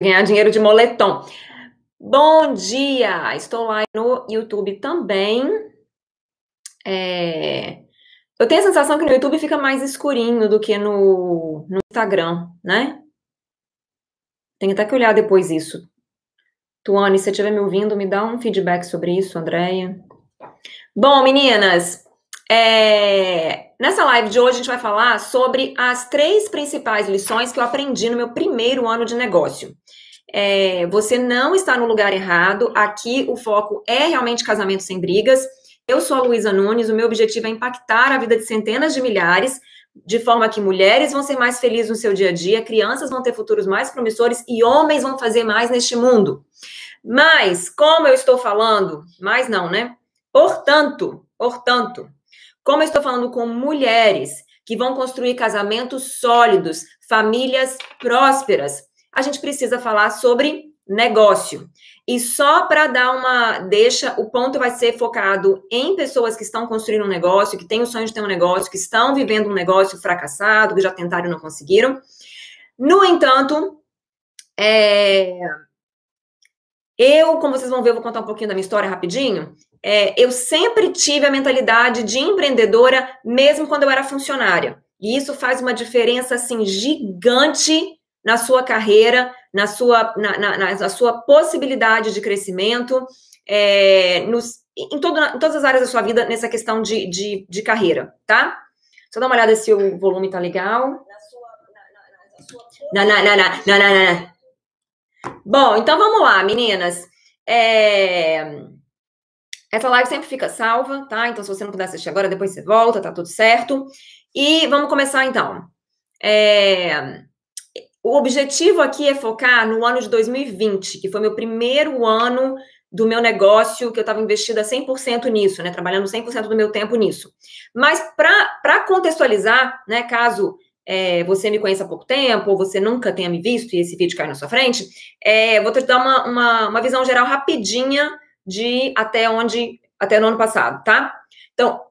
Ganhar dinheiro de moletom. Bom dia! Estou lá no YouTube também. É... Eu tenho a sensação que no YouTube fica mais escurinho do que no, no Instagram, né? Tenho até que olhar depois isso. Tuane, se você estiver me ouvindo, me dá um feedback sobre isso, Andréia. Bom, meninas, é... nessa live de hoje a gente vai falar sobre as três principais lições que eu aprendi no meu primeiro ano de negócio. É... Você não está no lugar errado, aqui o foco é realmente casamento sem brigas. Eu sou a Luísa Nunes, o meu objetivo é impactar a vida de centenas de milhares, de forma que mulheres vão ser mais felizes no seu dia a dia, crianças vão ter futuros mais promissores e homens vão fazer mais neste mundo. Mas, como eu estou falando, mais não, né? Portanto, portanto, como eu estou falando com mulheres que vão construir casamentos sólidos, famílias prósperas, a gente precisa falar sobre negócio. E só para dar uma deixa, o ponto vai ser focado em pessoas que estão construindo um negócio, que têm o sonho de ter um negócio, que estão vivendo um negócio fracassado, que já tentaram e não conseguiram. No entanto, é... eu, como vocês vão ver, vou contar um pouquinho da minha história rapidinho. É, eu sempre tive a mentalidade de empreendedora, mesmo quando eu era funcionária. E isso faz uma diferença assim gigante na sua carreira, na sua, na, na, na sua possibilidade de crescimento, é, nos, em, todo, em todas as áreas da sua vida, nessa questão de, de, de carreira, tá? Só dá uma olhada se o volume tá legal. Na, na, na, na, na, na, na. Bom, então vamos lá, meninas. É... Essa live sempre fica salva, tá? Então, se você não puder assistir agora, depois você volta, tá tudo certo. E vamos começar então. É... O objetivo aqui é focar no ano de 2020, que foi meu primeiro ano do meu negócio, que eu estava investida 100% nisso, né? Trabalhando 100% do meu tempo nisso. Mas para contextualizar, né? Caso é, você me conheça há pouco tempo, ou você nunca tenha me visto e esse vídeo cai na sua frente, é, vou te dar uma, uma, uma visão geral rapidinha de até onde, até no ano passado, tá? Então,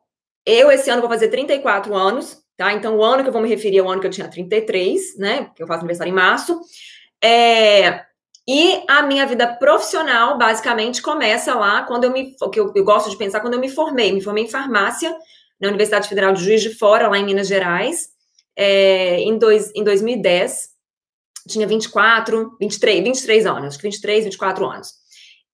eu esse ano vou fazer 34 anos, tá? Então, o ano que eu vou me referir é o ano que eu tinha 33, né? Porque eu faço aniversário em março. É, e a minha vida profissional, basicamente, começa lá quando eu me. que eu, eu, gosto de pensar quando eu me formei. Me formei em farmácia na Universidade Federal de Juiz de Fora, lá em Minas Gerais, é, em, dois, em 2010. Tinha 24, 23, 23 anos, acho que 23, 24 anos.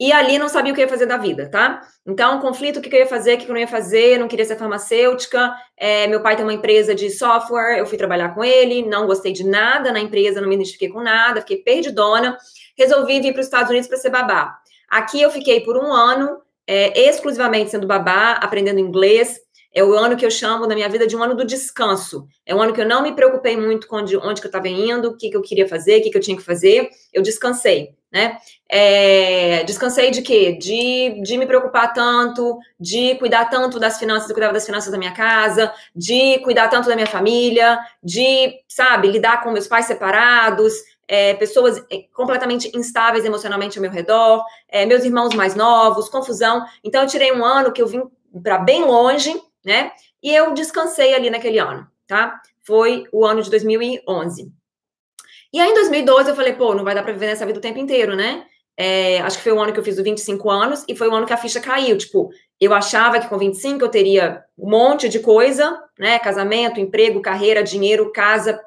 E ali não sabia o que ia fazer da vida, tá? Então, conflito, o que eu ia fazer, o que eu não ia fazer, não queria ser farmacêutica. É, meu pai tem uma empresa de software, eu fui trabalhar com ele, não gostei de nada na empresa, não me identifiquei com nada, fiquei perdidona. Resolvi vir para os Estados Unidos para ser babá. Aqui eu fiquei por um ano, é, exclusivamente sendo babá, aprendendo inglês. É o ano que eu chamo na minha vida de um ano do descanso. É um ano que eu não me preocupei muito com onde, onde que eu estava indo, o que, que eu queria fazer, o que, que eu tinha que fazer. Eu descansei, né? É, descansei de quê? De, de me preocupar tanto, de cuidar tanto das finanças, eu cuidava das finanças da minha casa, de cuidar tanto da minha família, de, sabe, lidar com meus pais separados, é, pessoas é, completamente instáveis emocionalmente ao meu redor, é, meus irmãos mais novos, confusão. Então, eu tirei um ano que eu vim para bem longe, né? E eu descansei ali naquele ano, tá? Foi o ano de 2011. E aí, em 2012, eu falei, pô, não vai dar para viver nessa vida o tempo inteiro, né? É, acho que foi o ano que eu fiz os 25 anos e foi o ano que a ficha caiu. Tipo, eu achava que com 25 eu teria um monte de coisa, né? Casamento, emprego, carreira, dinheiro, casa,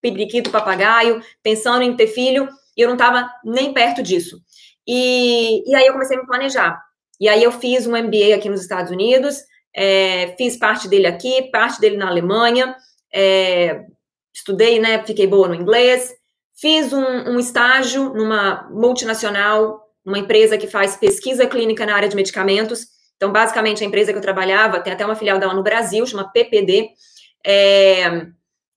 periquito, papagaio, pensando em ter filho, e eu não estava nem perto disso. E, e aí eu comecei a me planejar. E aí eu fiz um MBA aqui nos Estados Unidos, é, fiz parte dele aqui, parte dele na Alemanha, é, estudei, né, fiquei boa no inglês, fiz um, um, estágio numa multinacional, uma empresa que faz pesquisa clínica na área de medicamentos. Então, basicamente, a empresa que eu trabalhava, tem até uma filial dela no Brasil, chama PPD, é,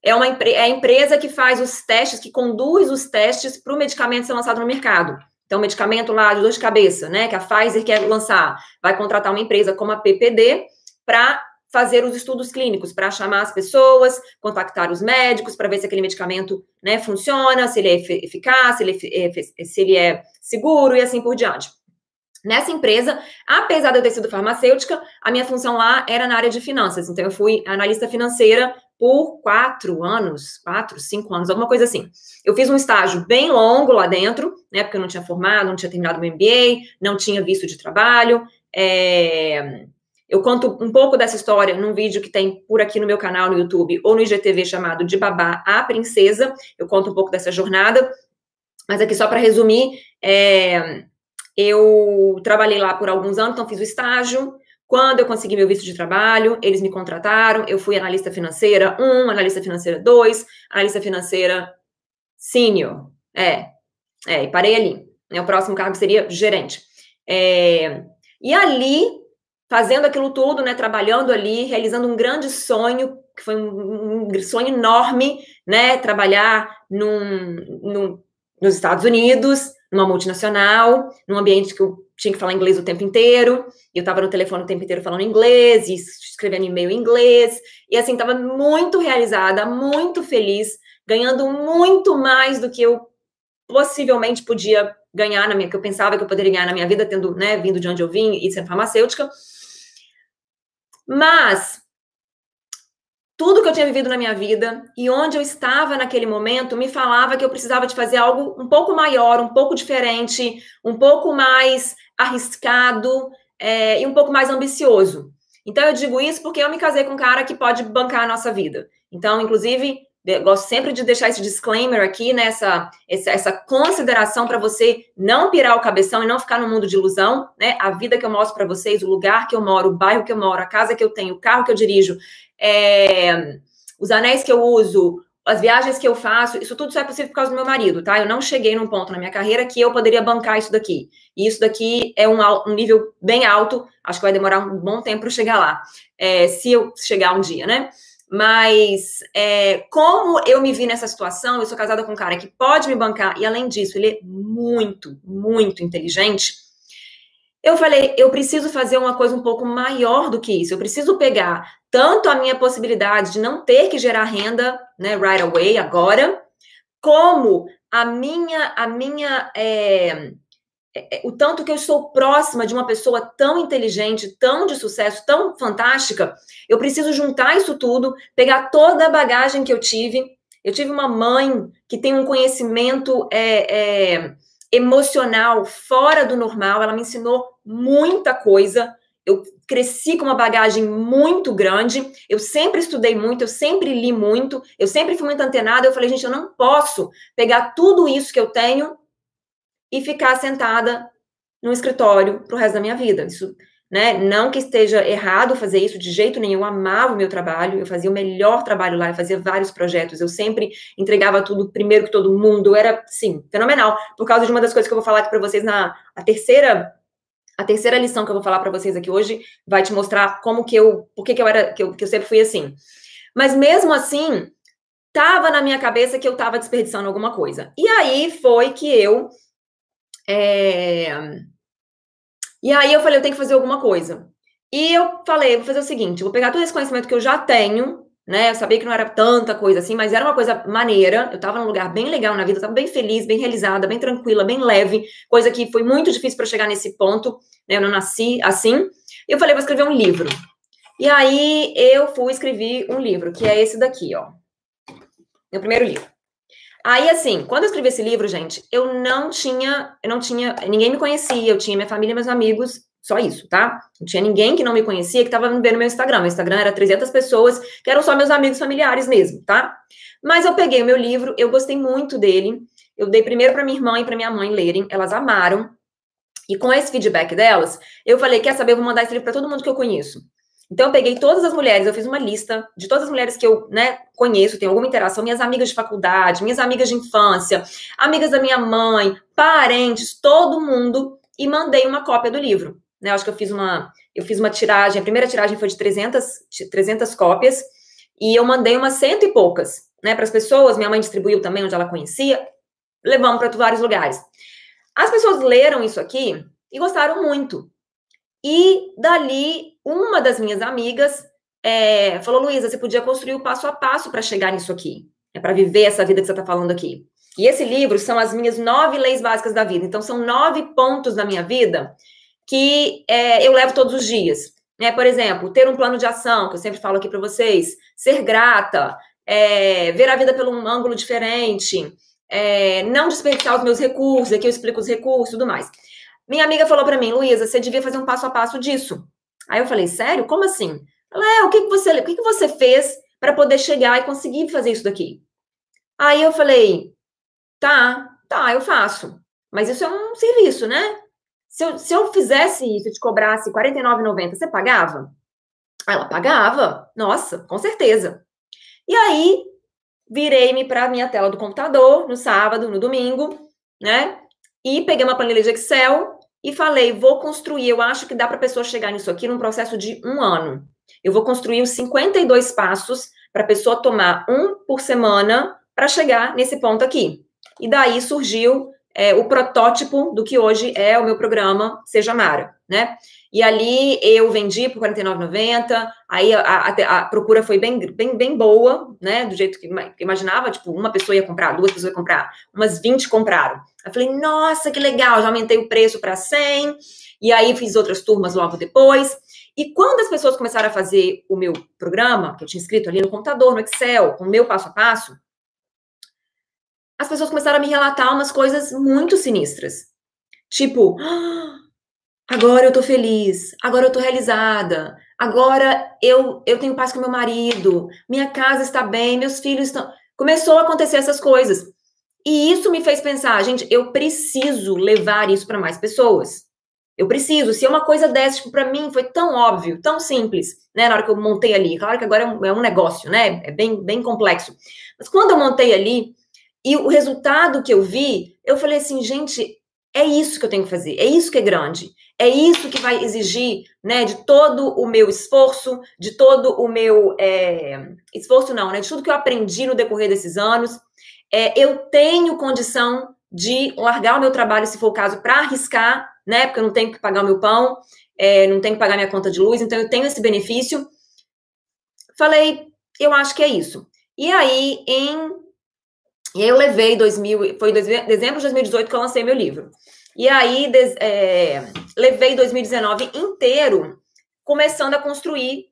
é, uma, é a empresa que faz os testes, que conduz os testes para o medicamento ser lançado no mercado. Então, medicamento lá de dor de cabeça, né, que a Pfizer quer lançar, vai contratar uma empresa como a PPD, para fazer os estudos clínicos, para chamar as pessoas, contactar os médicos, para ver se aquele medicamento né, funciona, se ele é eficaz, se ele é, se ele é seguro e assim por diante. Nessa empresa, apesar de eu ter sido farmacêutica, a minha função lá era na área de finanças. Então, eu fui analista financeira por quatro anos, quatro, cinco anos, alguma coisa assim. Eu fiz um estágio bem longo lá dentro, né? Porque eu não tinha formado, não tinha terminado meu MBA, não tinha visto de trabalho. É... Eu conto um pouco dessa história num vídeo que tem por aqui no meu canal no YouTube ou no IGTV chamado De Babá a Princesa. Eu conto um pouco dessa jornada. Mas aqui só para resumir, é... Eu trabalhei lá por alguns anos, então fiz o estágio. Quando eu consegui meu visto de trabalho, eles me contrataram. Eu fui analista financeira 1, um, analista financeira 2, analista financeira senior. É, é, e parei ali. O próximo cargo seria gerente. É, e ali, fazendo aquilo tudo, né, trabalhando ali, realizando um grande sonho, que foi um, um sonho enorme, né, trabalhar num, num, nos Estados Unidos, numa multinacional, num ambiente que eu tinha que falar inglês o tempo inteiro, e eu estava no telefone o tempo inteiro falando inglês, e escrevendo e-mail em inglês, e assim, estava muito realizada, muito feliz, ganhando muito mais do que eu possivelmente podia ganhar na minha, que eu pensava que eu poderia ganhar na minha vida, tendo, né, vindo de onde eu vim e sendo farmacêutica. Mas tudo que eu tinha vivido na minha vida e onde eu estava naquele momento me falava que eu precisava de fazer algo um pouco maior, um pouco diferente, um pouco mais arriscado é, e um pouco mais ambicioso. Então eu digo isso porque eu me casei com um cara que pode bancar a nossa vida. Então, inclusive, gosto sempre de deixar esse disclaimer aqui, né? Essa, essa, essa consideração para você não pirar o cabeção e não ficar no mundo de ilusão, né? A vida que eu mostro para vocês, o lugar que eu moro, o bairro que eu moro, a casa que eu tenho, o carro que eu dirijo, é, os anéis que eu uso, as viagens que eu faço, isso tudo só é possível por causa do meu marido, tá? Eu não cheguei num ponto na minha carreira que eu poderia bancar isso daqui. E isso daqui é um, um nível bem alto, acho que vai demorar um bom tempo para chegar lá, é, se eu chegar um dia, né? Mas é, como eu me vi nessa situação, eu sou casada com um cara que pode me bancar, e além disso, ele é muito, muito inteligente. Eu falei, eu preciso fazer uma coisa um pouco maior do que isso. Eu preciso pegar tanto a minha possibilidade de não ter que gerar renda, né, right away, agora, como a minha, a minha, é, o tanto que eu estou próxima de uma pessoa tão inteligente, tão de sucesso, tão fantástica, eu preciso juntar isso tudo, pegar toda a bagagem que eu tive. Eu tive uma mãe que tem um conhecimento é, é emocional fora do normal, ela me ensinou muita coisa eu cresci com uma bagagem muito grande, eu sempre estudei muito, eu sempre li muito, eu sempre fui muito antenada. Eu falei, gente, eu não posso pegar tudo isso que eu tenho e ficar sentada no escritório pro resto da minha vida. Isso, né? Não que esteja errado fazer isso de jeito nenhum. Eu amava o meu trabalho, eu fazia o melhor trabalho lá, eu fazia vários projetos, eu sempre entregava tudo primeiro que todo mundo. Era, sim, fenomenal. Por causa de uma das coisas que eu vou falar aqui para vocês na a terceira a terceira lição que eu vou falar para vocês aqui hoje vai te mostrar como que eu, por que, que eu era, que eu, que eu sempre fui assim. Mas mesmo assim, tava na minha cabeça que eu tava desperdiçando alguma coisa. E aí foi que eu. É... E aí eu falei, eu tenho que fazer alguma coisa. E eu falei, vou fazer o seguinte: vou pegar todo esse conhecimento que eu já tenho, né? Eu sabia que não era tanta coisa assim, mas era uma coisa maneira. Eu tava num lugar bem legal na vida, eu tava bem feliz, bem realizada, bem tranquila, bem leve, coisa que foi muito difícil para chegar nesse ponto, né? Eu não nasci assim. Eu falei, vou escrever um livro. E aí eu fui escrever um livro, que é esse daqui, ó. Meu primeiro livro. Aí, assim, quando eu escrevi esse livro, gente, eu não tinha, eu não tinha, ninguém me conhecia, eu tinha minha família, meus amigos, só isso, tá? Não tinha ninguém que não me conhecia que estava me vendo meu Instagram. Meu Instagram era 300 pessoas que eram só meus amigos familiares mesmo, tá? Mas eu peguei o meu livro, eu gostei muito dele. Eu dei primeiro para minha irmã e para minha mãe lerem, elas amaram. E com esse feedback delas, eu falei: quer saber? Eu vou mandar esse livro para todo mundo que eu conheço. Então, eu peguei todas as mulheres, eu fiz uma lista de todas as mulheres que eu né, conheço, tenho alguma interação, minhas amigas de faculdade, minhas amigas de infância, amigas da minha mãe, parentes, todo mundo, e mandei uma cópia do livro né? Acho que eu fiz uma, eu fiz uma tiragem, a primeira tiragem foi de 300, 300 cópias, e eu mandei umas cento e poucas, né, para as pessoas. Minha mãe distribuiu também onde ela conhecia, levamos para vários lugares. As pessoas leram isso aqui e gostaram muito. E dali, uma das minhas amigas é, falou: Luísa, você podia construir o passo a passo para chegar nisso aqui, é para viver essa vida que você está falando aqui. E esse livro são as minhas nove leis básicas da vida. Então, são nove pontos da minha vida que é, eu levo todos os dias. Né? Por exemplo, ter um plano de ação, que eu sempre falo aqui para vocês, ser grata, é, ver a vida por um ângulo diferente, é, não desperdiçar os meus recursos, aqui eu explico os recursos e tudo mais. Minha amiga falou para mim, Luísa, você devia fazer um passo a passo disso. Aí eu falei, sério? Como assim? Ela, é, o que, que você, o que, que você fez para poder chegar e conseguir fazer isso daqui? Aí eu falei, tá, tá, eu faço. Mas isso é um serviço, né? Se eu, se eu fizesse isso e te cobrasse R$ 49,90, você pagava? Ela pagava. Nossa, com certeza. E aí, virei-me para a minha tela do computador no sábado, no domingo, né? E peguei uma planilha de Excel e falei: vou construir. Eu acho que dá para a pessoa chegar nisso aqui num processo de um ano. Eu vou construir os 52 passos para a pessoa tomar um por semana para chegar nesse ponto aqui. E daí surgiu é, o protótipo do que hoje é o meu programa Seja Mara, né? E ali eu vendi por R$ 49,90, aí a, a, a, procura foi bem, bem, bem boa, né? Do jeito que imaginava, tipo, uma pessoa ia comprar, duas pessoas iam comprar, umas 20 compraram. Eu falei, nossa, que legal, já aumentei o preço para 100, e aí fiz outras turmas logo depois. E quando as pessoas começaram a fazer o meu programa, que eu tinha escrito ali no computador, no Excel, com o meu passo a passo, as pessoas começaram a me relatar umas coisas muito sinistras. Tipo, ah, agora eu tô feliz, agora eu tô realizada, agora eu, eu tenho paz com meu marido, minha casa está bem, meus filhos estão. Começou a acontecer essas coisas. E isso me fez pensar, gente, eu preciso levar isso para mais pessoas. Eu preciso. Se é uma coisa dessa, tipo, para mim foi tão óbvio, tão simples, né, na hora que eu montei ali. Claro que agora é um, é um negócio, né? É bem, bem complexo. Mas quando eu montei ali, e o resultado que eu vi, eu falei assim, gente, é isso que eu tenho que fazer, é isso que é grande, é isso que vai exigir, né, de todo o meu esforço, de todo o meu é, esforço não, né, de tudo que eu aprendi no decorrer desses anos. É, eu tenho condição de largar o meu trabalho, se for o caso, para arriscar, né, porque eu não tenho que pagar o meu pão, é, não tenho que pagar minha conta de luz, então eu tenho esse benefício. Falei, eu acho que é isso. E aí, em e eu levei 2000, foi dezembro de 2018 que eu lancei meu livro. E aí é, levei 2019 inteiro começando a construir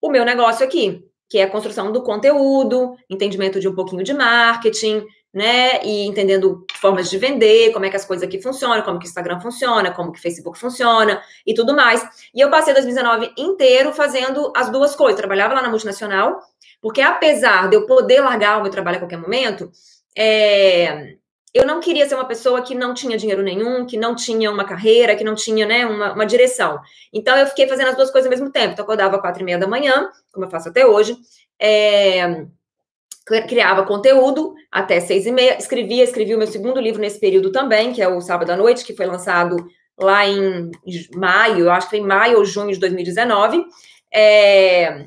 o meu negócio aqui, que é a construção do conteúdo, entendimento de um pouquinho de marketing, né? E entendendo formas de vender, como é que as coisas aqui funcionam, como que o Instagram funciona, como que o Facebook funciona e tudo mais. E eu passei 2019 inteiro fazendo as duas coisas. Trabalhava lá na multinacional porque apesar de eu poder largar o meu trabalho a qualquer momento, é, eu não queria ser uma pessoa que não tinha dinheiro nenhum, que não tinha uma carreira, que não tinha né, uma, uma direção. Então, eu fiquei fazendo as duas coisas ao mesmo tempo. Então, eu acordava às quatro e meia da manhã, como eu faço até hoje, é, criava conteúdo até seis e meia, escrevia, escrevi o meu segundo livro nesse período também, que é o Sábado à Noite, que foi lançado lá em maio, eu acho que foi em maio ou junho de 2019. É,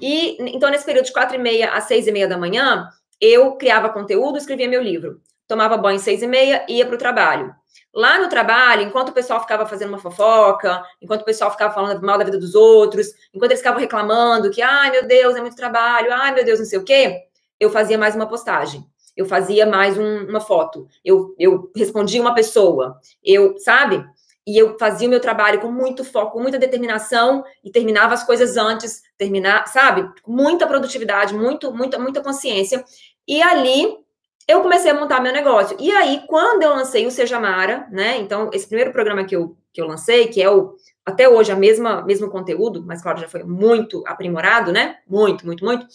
e então, nesse período de quatro e meia às seis e meia da manhã, eu criava conteúdo, escrevia meu livro. Tomava banho às seis e meia, ia para o trabalho. Lá no trabalho, enquanto o pessoal ficava fazendo uma fofoca, enquanto o pessoal ficava falando mal da vida dos outros, enquanto eles ficavam reclamando que, ai meu Deus, é muito trabalho, ai meu Deus, não sei o quê, eu fazia mais uma postagem. Eu fazia mais um, uma foto. Eu, eu respondia uma pessoa. Eu, sabe? e eu fazia o meu trabalho com muito foco, com muita determinação e terminava as coisas antes, terminar, sabe? Muita produtividade, muito, muita, muita consciência. E ali eu comecei a montar meu negócio. E aí, quando eu lancei o Seja Mara, né? Então, esse primeiro programa que eu, que eu lancei, que é o até hoje a mesma mesmo conteúdo, mas claro, já foi muito aprimorado, né? Muito, muito, muito.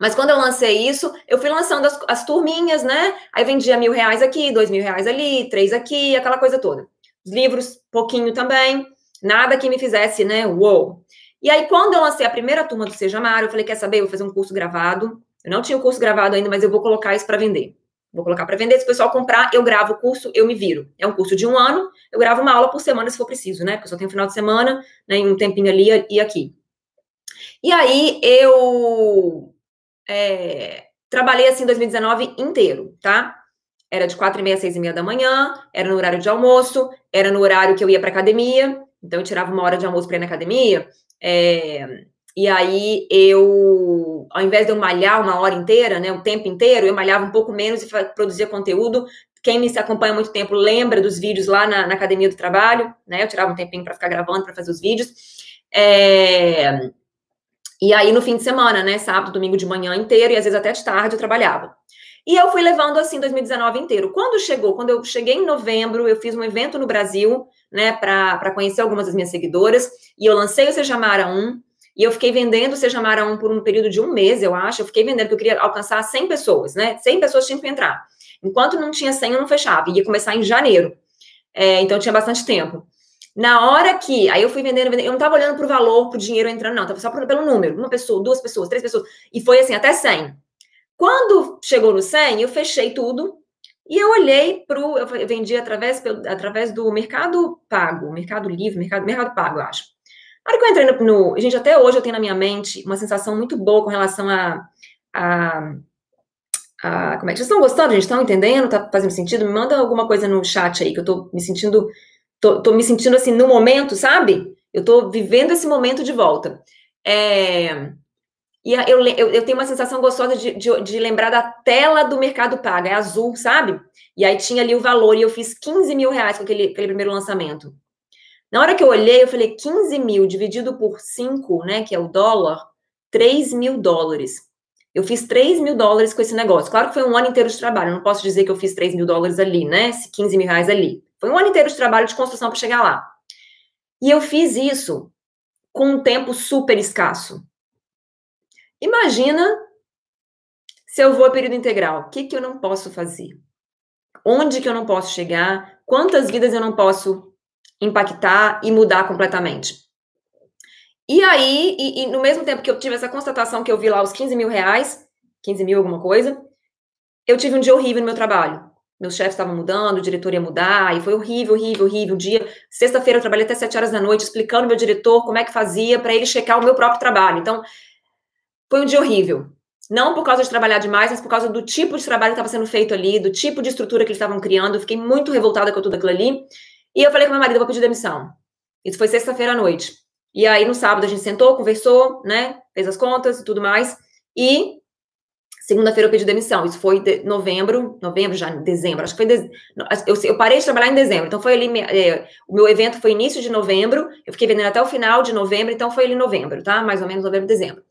Mas quando eu lancei isso, eu fui lançando as, as turminhas, né? Aí vendia mil reais aqui, dois mil reais ali, três aqui, aquela coisa toda livros, pouquinho também, nada que me fizesse, né, uou. E aí, quando eu lancei a primeira turma do Seja Mar, eu falei, quer saber, eu vou fazer um curso gravado. Eu não tinha o curso gravado ainda, mas eu vou colocar isso para vender. Vou colocar para vender, se o pessoal comprar, eu gravo o curso, eu me viro. É um curso de um ano, eu gravo uma aula por semana se for preciso, né? Porque eu só tenho final de semana, né, um tempinho ali e aqui. E aí, eu é, trabalhei assim 2019 inteiro, tá? Era de quatro e meia, seis e meia da manhã, era no horário de almoço, era no horário que eu ia para academia, então eu tirava uma hora de almoço para ir na academia. É, e aí eu, ao invés de eu malhar uma hora inteira, né, o tempo inteiro, eu malhava um pouco menos e produzia conteúdo Quem me acompanha há muito tempo lembra dos vídeos lá na, na academia do trabalho, né? Eu tirava um tempinho para ficar gravando, para fazer os vídeos. É... E aí, no fim de semana, né? Sábado, domingo de manhã inteiro, e às vezes até de tarde eu trabalhava. E eu fui levando assim 2019 inteiro. Quando chegou, quando eu cheguei em novembro, eu fiz um evento no Brasil, né, para conhecer algumas das minhas seguidoras, e eu lancei o Seja Mara 1, e eu fiquei vendendo o Seja Mara 1 por um período de um mês, eu acho. Eu fiquei vendendo, porque eu queria alcançar 100 pessoas, né? 100 pessoas tinham que entrar. Enquanto não tinha 100, eu não fechava. Ia começar em janeiro. É, então, tinha bastante tempo. Na hora que. Aí eu fui vendendo, vendendo. Eu não estava olhando para o valor, para o dinheiro entrando, não. Estava só pelo número. Uma pessoa, duas pessoas, três pessoas. E foi assim, até 100. Quando chegou no 100, eu fechei tudo. E eu olhei para o. Eu vendi através, através do Mercado Pago, Mercado Livre, Mercado, Mercado Pago, eu acho. Na hora que eu entrei no, no. Gente, até hoje eu tenho na minha mente uma sensação muito boa com relação a. a a, como é que vocês estão gostando, gente? Estão entendendo? Tá fazendo sentido? Me manda alguma coisa no chat aí, que eu tô me sentindo tô, tô, me sentindo assim no momento, sabe? Eu tô vivendo esse momento de volta. É, e eu, eu, eu, tenho uma sensação gostosa de, de, de, lembrar da tela do Mercado Pago, é azul, sabe? E aí tinha ali o valor, e eu fiz 15 mil reais com aquele, aquele primeiro lançamento. Na hora que eu olhei, eu falei 15 mil dividido por 5, né, que é o dólar, 3 mil dólares. Eu fiz 3 mil dólares com esse negócio. Claro que foi um ano inteiro de trabalho, não posso dizer que eu fiz 3 mil dólares ali, né, 15 mil reais ali. Foi um ano inteiro de trabalho de construção para chegar lá. E eu fiz isso com um tempo super escasso. Imagina se eu vou a período integral. O que, que eu não posso fazer? Onde que eu não posso chegar? Quantas vidas eu não posso impactar e mudar completamente? E aí, e, e no mesmo tempo que eu tive essa constatação que eu vi lá os 15 mil reais, 15 mil alguma coisa, eu tive um dia horrível no meu trabalho meus chefes estavam mudando, o diretor ia mudar, e foi horrível, horrível, horrível. Um dia, sexta-feira, eu trabalhei até sete horas da noite, explicando meu diretor como é que fazia para ele checar o meu próprio trabalho. Então, foi um dia horrível. Não por causa de trabalhar demais, mas por causa do tipo de trabalho que estava sendo feito ali, do tipo de estrutura que eles estavam criando. Eu fiquei muito revoltada com tudo aquilo ali. E eu falei com meu marido, vou pedir demissão. Isso foi sexta-feira à noite. E aí, no sábado, a gente sentou, conversou, né? Fez as contas e tudo mais. E Segunda-feira eu pedi demissão. Isso foi de novembro, novembro, já dezembro. Acho que foi. De, eu, eu, parei de trabalhar em dezembro. Então foi ali. É, o meu evento foi início de novembro. Eu fiquei vendendo até o final de novembro. Então foi ali em novembro, tá? Mais ou menos novembro, dezembro.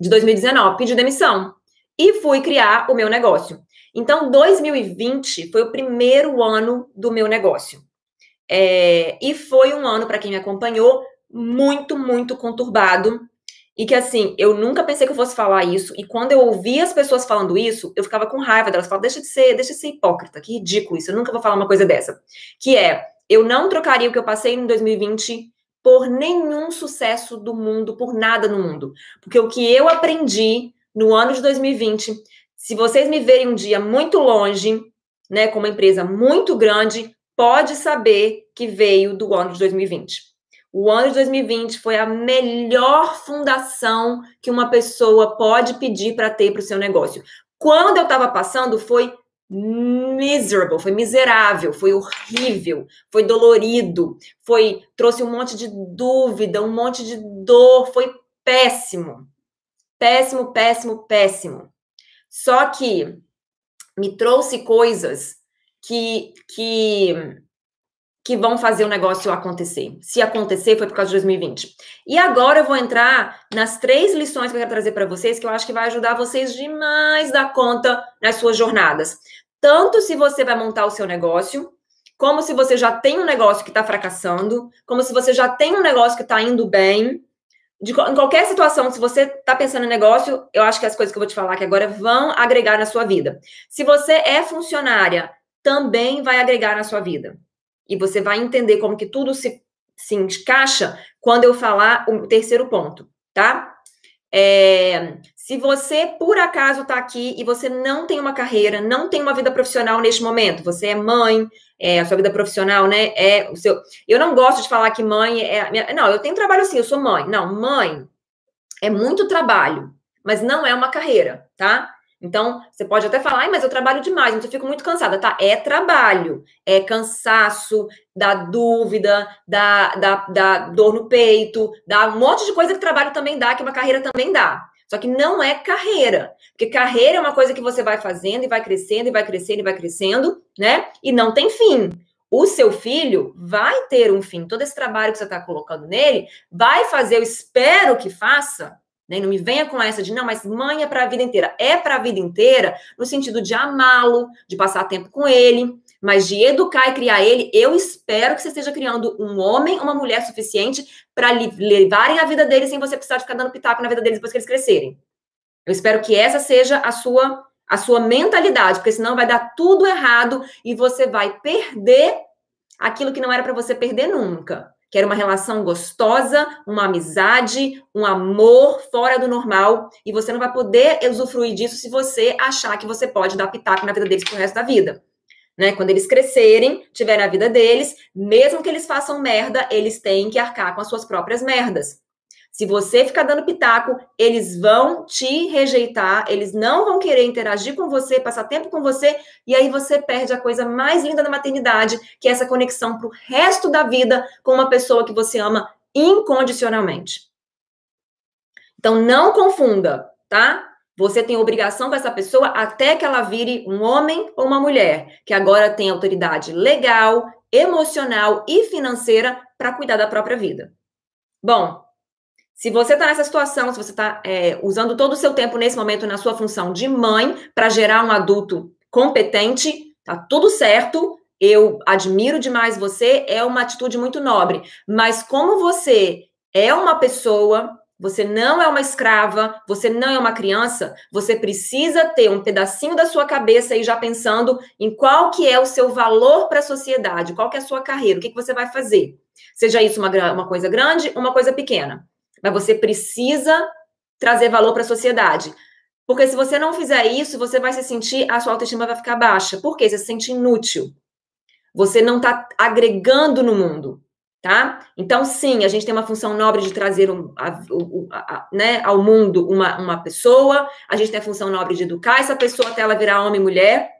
De 2019. Pedi demissão. E fui criar o meu negócio. Então 2020 foi o primeiro ano do meu negócio. É, e foi um ano, para quem me acompanhou, muito, muito conturbado e que assim, eu nunca pensei que eu fosse falar isso. E quando eu ouvi as pessoas falando isso, eu ficava com raiva delas. Falavam, deixa de ser, deixa de ser hipócrita, que ridículo isso. Eu nunca vou falar uma coisa dessa. Que é, eu não trocaria o que eu passei em 2020 por nenhum sucesso do mundo, por nada no mundo. Porque o que eu aprendi no ano de 2020, se vocês me verem um dia muito longe, né, com uma empresa muito grande, pode saber que veio do ano de 2020. O ano de 2020 foi a melhor fundação que uma pessoa pode pedir para ter para o seu negócio. Quando eu estava passando, foi miserable, foi miserável, foi horrível, foi dolorido, foi trouxe um monte de dúvida, um monte de dor, foi péssimo. Péssimo, péssimo, péssimo. Só que me trouxe coisas que que que vão fazer o negócio acontecer. Se acontecer, foi por causa de 2020. E agora eu vou entrar nas três lições que eu quero trazer para vocês, que eu acho que vai ajudar vocês demais da conta nas suas jornadas. Tanto se você vai montar o seu negócio, como se você já tem um negócio que está fracassando, como se você já tem um negócio que está indo bem. De, em qualquer situação, se você está pensando em negócio, eu acho que as coisas que eu vou te falar aqui agora vão agregar na sua vida. Se você é funcionária, também vai agregar na sua vida. E você vai entender como que tudo se, se encaixa quando eu falar o terceiro ponto, tá? É, se você, por acaso, está aqui e você não tem uma carreira, não tem uma vida profissional neste momento, você é mãe, é, a sua vida profissional, né? É o seu. Eu não gosto de falar que mãe é. Não, eu tenho trabalho sim, eu sou mãe. Não, mãe é muito trabalho, mas não é uma carreira, tá? Então, você pode até falar, mas eu trabalho demais, mas eu fico muito cansada. Tá, é trabalho, é cansaço, dá dúvida, dá, dá, dá dor no peito, dá um monte de coisa que trabalho também dá, que uma carreira também dá. Só que não é carreira. Porque carreira é uma coisa que você vai fazendo e vai crescendo e vai crescendo e vai crescendo, né? E não tem fim. O seu filho vai ter um fim. Todo esse trabalho que você está colocando nele vai fazer, eu espero que faça, né? Não me venha com essa de não, mas mãe é para a vida inteira. É para a vida inteira no sentido de amá-lo, de passar tempo com ele, mas de educar e criar ele. Eu espero que você esteja criando um homem, uma mulher suficiente para levarem a vida deles sem você precisar ficar dando pitaco na vida deles depois que eles crescerem. Eu espero que essa seja a sua a sua mentalidade, porque senão vai dar tudo errado e você vai perder aquilo que não era para você perder nunca que era uma relação gostosa, uma amizade, um amor fora do normal, e você não vai poder usufruir disso se você achar que você pode dar pitaco na vida deles pro resto da vida. Né? Quando eles crescerem, tiverem a vida deles, mesmo que eles façam merda, eles têm que arcar com as suas próprias merdas. Se você ficar dando pitaco, eles vão te rejeitar, eles não vão querer interagir com você, passar tempo com você, e aí você perde a coisa mais linda da maternidade, que é essa conexão para o resto da vida com uma pessoa que você ama incondicionalmente. Então não confunda, tá? Você tem obrigação com essa pessoa até que ela vire um homem ou uma mulher, que agora tem autoridade legal, emocional e financeira para cuidar da própria vida. Bom, se você está nessa situação, se você está é, usando todo o seu tempo nesse momento na sua função de mãe para gerar um adulto competente, tá tudo certo. Eu admiro demais você, é uma atitude muito nobre. Mas como você é uma pessoa, você não é uma escrava, você não é uma criança, você precisa ter um pedacinho da sua cabeça aí já pensando em qual que é o seu valor para a sociedade, qual que é a sua carreira, o que, que você vai fazer. Seja isso uma, uma coisa grande, uma coisa pequena mas você precisa trazer valor para a sociedade. Porque se você não fizer isso, você vai se sentir, a sua autoestima vai ficar baixa. Por quê? Você se sente inútil. Você não está agregando no mundo, tá? Então, sim, a gente tem uma função nobre de trazer um, a, a, a, né, ao mundo uma, uma pessoa, a gente tem a função nobre de educar essa pessoa até ela virar homem e mulher,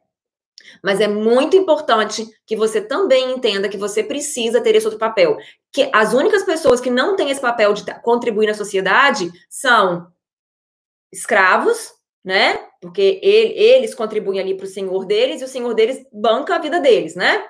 mas é muito importante que você também entenda que você precisa ter esse outro papel. Que as únicas pessoas que não têm esse papel de contribuir na sociedade são escravos, né? Porque ele, eles contribuem ali para o senhor deles e o senhor deles banca a vida deles, né?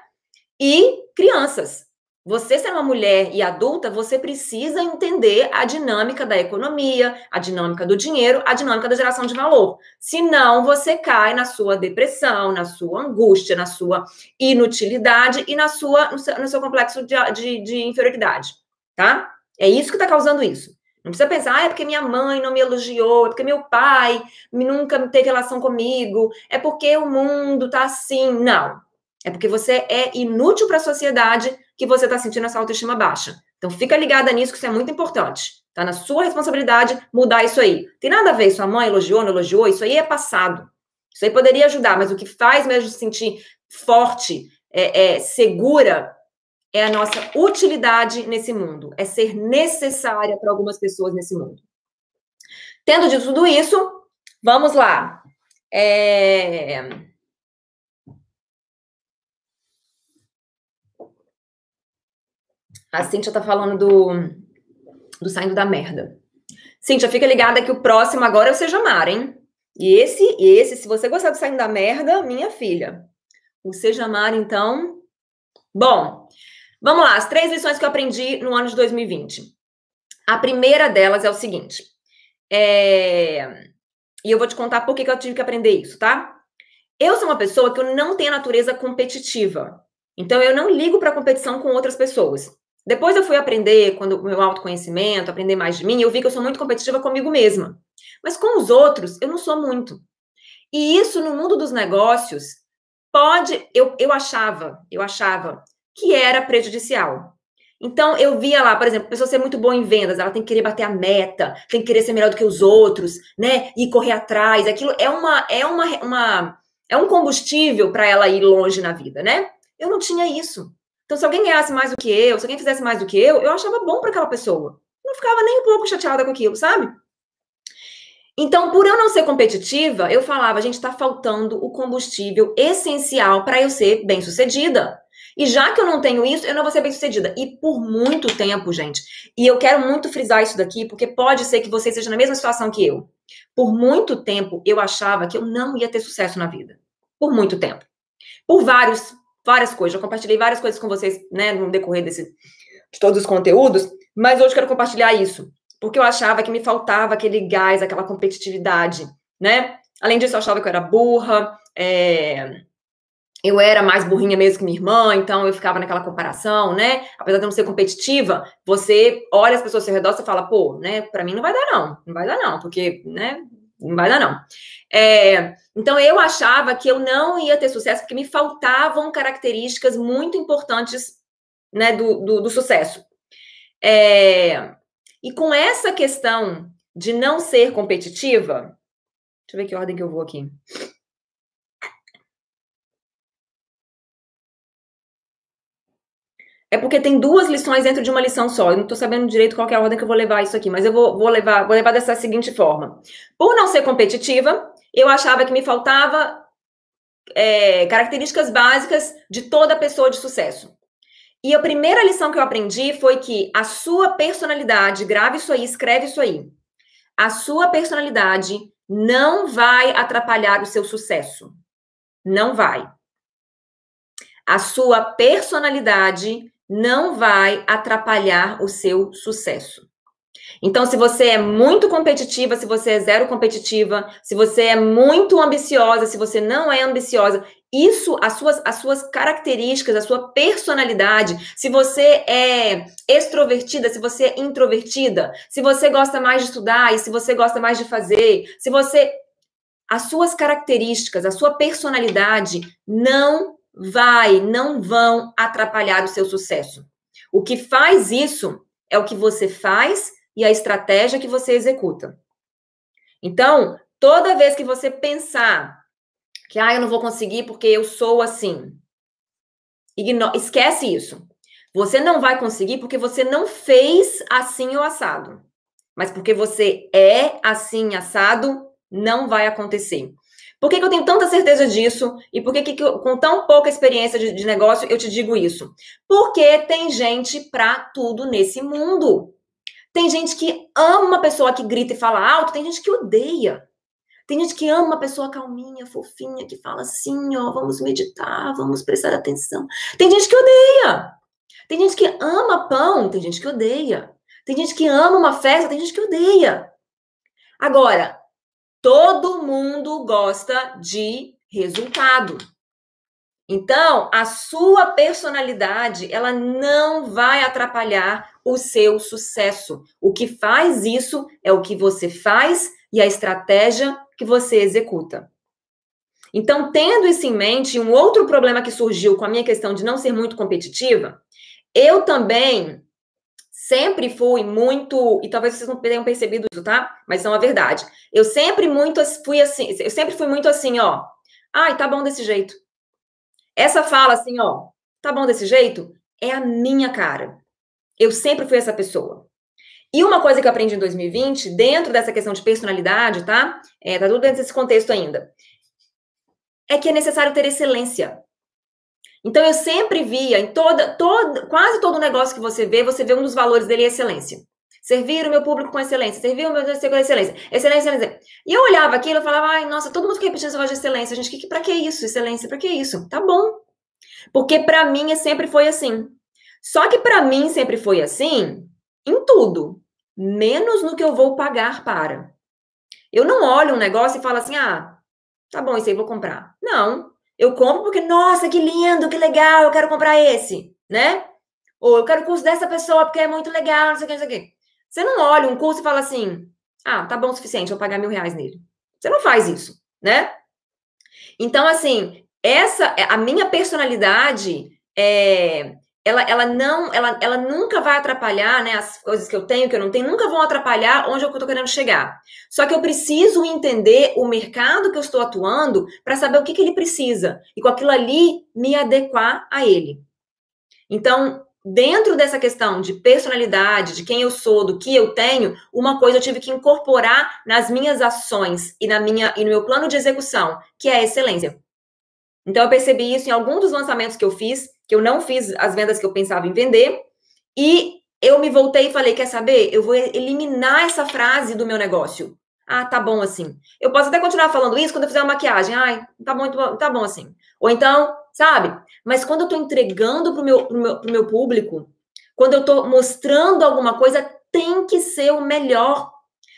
E crianças. Você ser uma mulher e adulta, você precisa entender a dinâmica da economia, a dinâmica do dinheiro, a dinâmica da geração de valor. Senão, você cai na sua depressão, na sua angústia, na sua inutilidade e na sua, no, seu, no seu complexo de, de, de, inferioridade, tá? É isso que está causando isso. Não precisa pensar, ah, é porque minha mãe não me elogiou, é porque meu pai nunca teve relação comigo, é porque o mundo tá assim. Não. É porque você é inútil para a sociedade que você está sentindo essa autoestima baixa. Então, fica ligada nisso, que isso é muito importante. Tá na sua responsabilidade mudar isso aí. Tem nada a ver, sua mãe elogiou, não elogiou, isso aí é passado. Isso aí poderia ajudar, mas o que faz mesmo se sentir forte, é, é, segura, é a nossa utilidade nesse mundo. É ser necessária para algumas pessoas nesse mundo. Tendo dito tudo isso, vamos lá. É... A Cíntia tá falando do, do saindo da merda. Cíntia, fica ligada que o próximo agora é o Seja Mar, hein? E esse, esse, se você gostar do saindo da merda, minha filha. O Seja Mar, então. Bom, vamos lá. As três lições que eu aprendi no ano de 2020. A primeira delas é o seguinte. É... E eu vou te contar por que, que eu tive que aprender isso, tá? Eu sou uma pessoa que eu não tenho natureza competitiva. Então, eu não ligo para competição com outras pessoas. Depois eu fui aprender, quando o meu autoconhecimento, aprender mais de mim, eu vi que eu sou muito competitiva comigo mesma. Mas com os outros, eu não sou muito. E isso no mundo dos negócios pode, eu, eu achava, eu achava que era prejudicial. Então eu via lá, por exemplo, a pessoa ser muito boa em vendas, ela tem que querer bater a meta, tem que querer ser melhor do que os outros, né? E correr atrás. Aquilo é uma é uma, uma é um combustível para ela ir longe na vida, né? Eu não tinha isso. Então, se alguém ganhasse mais do que eu, se alguém fizesse mais do que eu, eu achava bom para aquela pessoa. Não ficava nem um pouco chateada com aquilo, sabe? Então, por eu não ser competitiva, eu falava, gente está faltando o combustível essencial para eu ser bem-sucedida. E já que eu não tenho isso, eu não vou ser bem sucedida. E por muito tempo, gente. E eu quero muito frisar isso daqui, porque pode ser que você esteja na mesma situação que eu. Por muito tempo, eu achava que eu não ia ter sucesso na vida. Por muito tempo. Por vários, várias coisas. Eu compartilhei várias coisas com vocês, né, no decorrer desse, de todos os conteúdos. Mas hoje eu quero compartilhar isso. Porque eu achava que me faltava aquele gás, aquela competitividade, né? Além disso, eu achava que eu era burra, é eu era mais burrinha mesmo que minha irmã, então eu ficava naquela comparação, né? Apesar de não ser competitiva, você olha as pessoas ao seu redor e fala, pô, né? Para mim não vai dar não, não vai dar não, porque, né? Não vai dar não. É, então eu achava que eu não ia ter sucesso porque me faltavam características muito importantes, né? Do, do, do sucesso. É, e com essa questão de não ser competitiva, deixa eu ver que ordem que eu vou aqui. É porque tem duas lições dentro de uma lição só. Eu não estou sabendo direito qual é a ordem que eu vou levar isso aqui, mas eu vou, vou, levar, vou levar dessa seguinte forma. Por não ser competitiva, eu achava que me faltava é, características básicas de toda pessoa de sucesso. E a primeira lição que eu aprendi foi que a sua personalidade, grave isso aí, escreve isso aí. A sua personalidade não vai atrapalhar o seu sucesso. Não vai. A sua personalidade não vai atrapalhar o seu sucesso. Então, se você é muito competitiva, se você é zero competitiva, se você é muito ambiciosa, se você não é ambiciosa, isso, as suas, as suas características, a sua personalidade, se você é extrovertida, se você é introvertida, se você gosta mais de estudar e se você gosta mais de fazer, se você. As suas características, a sua personalidade não vai, não vão atrapalhar o seu sucesso. O que faz isso é o que você faz e a estratégia que você executa. Então, toda vez que você pensar que ah, eu não vou conseguir porque eu sou assim, esquece isso. Você não vai conseguir porque você não fez assim ou assado. Mas porque você é assim assado, não vai acontecer. Por que, que eu tenho tanta certeza disso? E por que, que eu, com tão pouca experiência de, de negócio, eu te digo isso? Porque tem gente para tudo nesse mundo. Tem gente que ama uma pessoa que grita e fala alto, tem gente que odeia. Tem gente que ama uma pessoa calminha, fofinha, que fala assim, ó, vamos meditar, vamos prestar atenção. Tem gente que odeia. Tem gente que ama pão, tem gente que odeia. Tem gente que ama uma festa, tem gente que odeia. Agora, Todo mundo gosta de resultado. Então, a sua personalidade, ela não vai atrapalhar o seu sucesso. O que faz isso é o que você faz e a estratégia que você executa. Então, tendo isso em mente, um outro problema que surgiu com a minha questão de não ser muito competitiva, eu também sempre fui muito, e talvez vocês não tenham percebido isso, tá? Mas não é verdade. Eu sempre muito fui assim, eu sempre fui muito assim, ó. Ai, tá bom desse jeito. Essa fala assim, ó, tá bom desse jeito, é a minha cara. Eu sempre fui essa pessoa. E uma coisa que eu aprendi em 2020, dentro dessa questão de personalidade, tá? É, tá tudo dentro desse contexto ainda. É que é necessário ter excelência. Então eu sempre via em toda, toda, quase todo negócio que você vê, você vê um dos valores dele é excelência. Servir o meu público com excelência, servir o meu com excelência, excelência, excelência. E eu olhava aquilo e falava, ai, nossa, todo mundo quer repetir esse negócio de excelência, gente, que, que, pra que isso, excelência, pra que isso? Tá bom. Porque para mim sempre foi assim. Só que para mim sempre foi assim em tudo, menos no que eu vou pagar para. Eu não olho um negócio e falo assim, ah, tá bom, isso aí vou comprar. Não, eu compro porque, nossa, que lindo, que legal, eu quero comprar esse, né? Ou eu quero o curso dessa pessoa porque é muito legal, não sei o que, não sei o que. Você não olha um curso e fala assim, ah, tá bom o suficiente, vou pagar mil reais nele. Você não faz isso, né? Então, assim, essa, a minha personalidade é, ela, ela não, ela, ela nunca vai atrapalhar, né? As coisas que eu tenho, que eu não tenho, nunca vão atrapalhar onde eu estou querendo chegar. Só que eu preciso entender o mercado que eu estou atuando para saber o que, que ele precisa e com aquilo ali me adequar a ele. Então, dentro dessa questão de personalidade, de quem eu sou, do que eu tenho, uma coisa eu tive que incorporar nas minhas ações e na minha e no meu plano de execução, que é a excelência. Então eu percebi isso em algum dos lançamentos que eu fiz, que eu não fiz as vendas que eu pensava em vender, e eu me voltei e falei: quer saber? Eu vou eliminar essa frase do meu negócio. Ah, tá bom assim. Eu posso até continuar falando isso quando eu fizer uma maquiagem. Ai, tá bom, tá bom assim. Ou então, sabe? Mas quando eu tô entregando pro meu, pro meu, pro meu público, quando eu tô mostrando alguma coisa, tem que ser o melhor.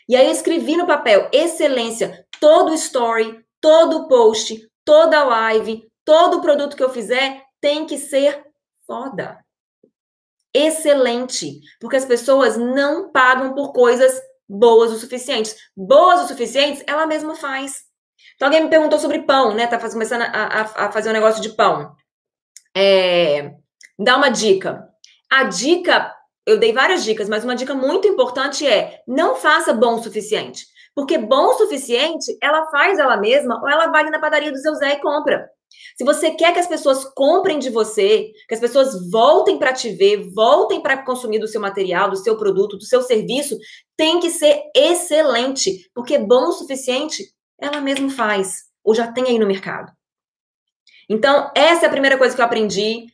E aí eu escrevi no papel: excelência, todo story, todo post, toda live, todo produto que eu fizer tem que ser foda excelente, porque as pessoas não pagam por coisas boas o suficiente. Boas o suficientes, ela mesma faz. Então, alguém me perguntou sobre pão, né? Tá começando a, a, a fazer um negócio de pão. É, dá uma dica. A dica, eu dei várias dicas, mas uma dica muito importante é não faça bom o suficiente. Porque bom o suficiente, ela faz ela mesma ou ela vai na padaria do seu Zé e compra. Se você quer que as pessoas comprem de você, que as pessoas voltem para te ver, voltem para consumir do seu material, do seu produto, do seu serviço, tem que ser excelente, porque bom o suficiente ela mesma faz, ou já tem aí no mercado. Então, essa é a primeira coisa que eu aprendi,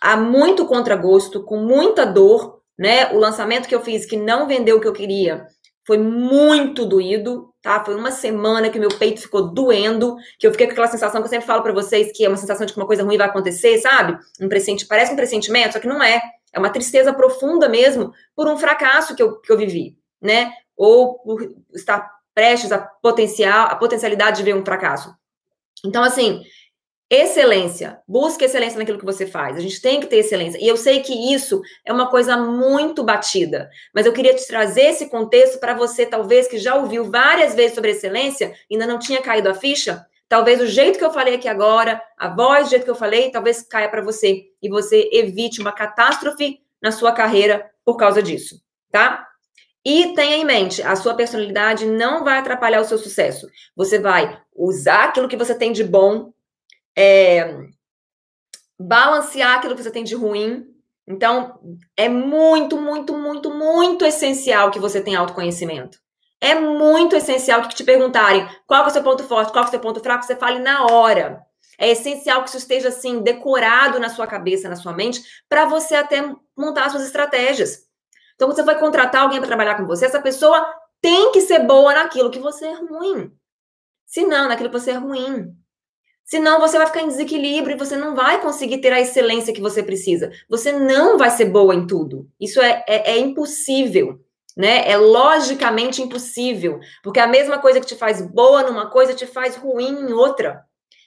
a muito contragosto, com muita dor, né? O lançamento que eu fiz que não vendeu o que eu queria, foi muito doído, tá? Foi uma semana que meu peito ficou doendo, que eu fiquei com aquela sensação que eu sempre falo para vocês, que é uma sensação de que uma coisa ruim vai acontecer, sabe? Um pressenti parece um pressentimento, só que não é. É uma tristeza profunda mesmo por um fracasso que eu, que eu vivi, né? Ou por estar prestes a potencial, a potencialidade de ver um fracasso. Então, assim, Excelência. Busque excelência naquilo que você faz. A gente tem que ter excelência. E eu sei que isso é uma coisa muito batida, mas eu queria te trazer esse contexto para você, talvez, que já ouviu várias vezes sobre excelência ainda não tinha caído a ficha. Talvez o jeito que eu falei aqui agora, a voz, o jeito que eu falei, talvez caia para você e você evite uma catástrofe na sua carreira por causa disso, tá? E tenha em mente, a sua personalidade não vai atrapalhar o seu sucesso. Você vai usar aquilo que você tem de bom é, balancear aquilo que você tem de ruim. Então, é muito, muito, muito, muito essencial que você tenha autoconhecimento. É muito essencial que te perguntarem qual é o seu ponto forte, qual é o seu ponto fraco, você fale na hora. É essencial que isso esteja assim decorado na sua cabeça, na sua mente, para você até montar suas estratégias. Então, quando você vai contratar alguém para trabalhar com você, essa pessoa tem que ser boa naquilo que você é ruim. Se não, naquilo que você é ruim. Senão você vai ficar em desequilíbrio e você não vai conseguir ter a excelência que você precisa. Você não vai ser boa em tudo. Isso é, é, é impossível. Né? É logicamente impossível, porque a mesma coisa que te faz boa numa coisa te faz ruim em outra.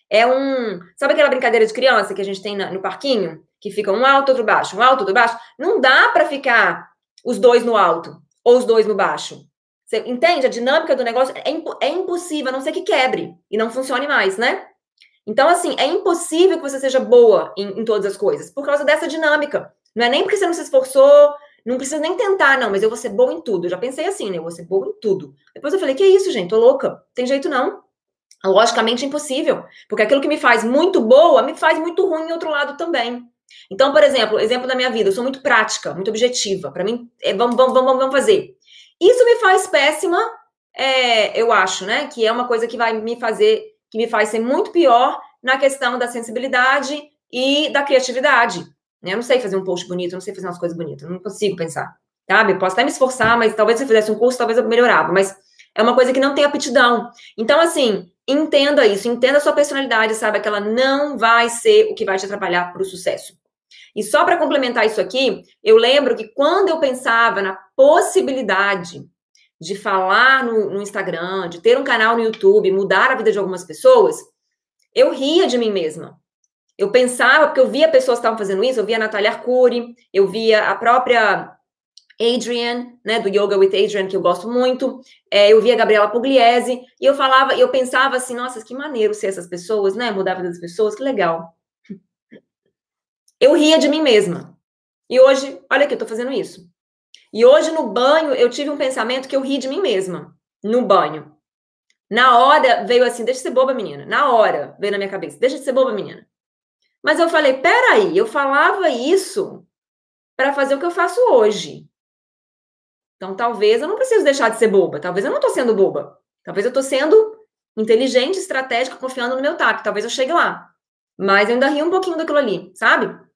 É um. Sabe aquela brincadeira de criança que a gente tem no parquinho? Que fica um alto, outro baixo, um alto, outro baixo? Não dá para ficar os dois no alto ou os dois no baixo. Você entende? A dinâmica do negócio é, imp é impossível, a não ser que quebre e não funcione mais, né? Então, assim, é impossível que você seja boa em, em, todas as coisas, por causa dessa dinâmica. Não é nem porque você não se esforçou, não precisa nem tentar, não, mas eu vou ser boa em tudo. Eu já pensei assim, né? Eu vou ser boa em tudo. Depois eu falei, que isso, gente? Tô louca. Tem jeito não. Logicamente impossível. Porque aquilo que me faz muito boa, me faz muito ruim em outro lado também. Então, por exemplo, exemplo da minha vida, eu sou muito prática, muito objetiva. Para mim, é, vamos, vamos, vamos, vamos fazer. Isso me faz péssima, é, eu acho, né? Que é uma coisa que vai me fazer que me faz ser muito pior na questão da sensibilidade e da criatividade. Né? Eu não sei fazer um post bonito, eu não sei fazer umas coisas bonitas, não consigo pensar. Sabe? Eu posso até me esforçar, mas talvez se eu fizesse um curso, talvez eu melhorava, mas é uma coisa que não tem aptidão. Então, assim, entenda isso, entenda a sua personalidade, sabe? Que ela não vai ser o que vai te atrapalhar para o sucesso. E só para complementar isso aqui, eu lembro que quando eu pensava na possibilidade de falar no, no, Instagram, de ter um canal no YouTube, mudar a vida de algumas pessoas, eu ria de mim mesma. Eu pensava, porque eu via pessoas que estavam fazendo isso, eu via a Natália Arcuri, eu via a própria Adrian, né, do Yoga with Adrian, que eu gosto muito, é, eu via a Gabriela Pugliese, e eu falava, eu pensava assim, nossa, que maneiro ser essas pessoas, né, mudar a vida das pessoas, que legal. Eu ria de mim mesma. E hoje, olha aqui, eu tô fazendo isso. E hoje no banho eu tive um pensamento que eu ri de mim mesma, no banho. Na hora veio assim, deixa de ser boba, menina. Na hora veio na minha cabeça, deixa de ser boba, menina. Mas eu falei, peraí, eu falava isso para fazer o que eu faço hoje. Então talvez eu não preciso deixar de ser boba. Talvez eu não estou sendo boba. Talvez eu estou sendo inteligente, estratégica, confiando no meu tato. Talvez eu chegue lá. Mas eu ainda rio um pouquinho daquilo ali, sabe?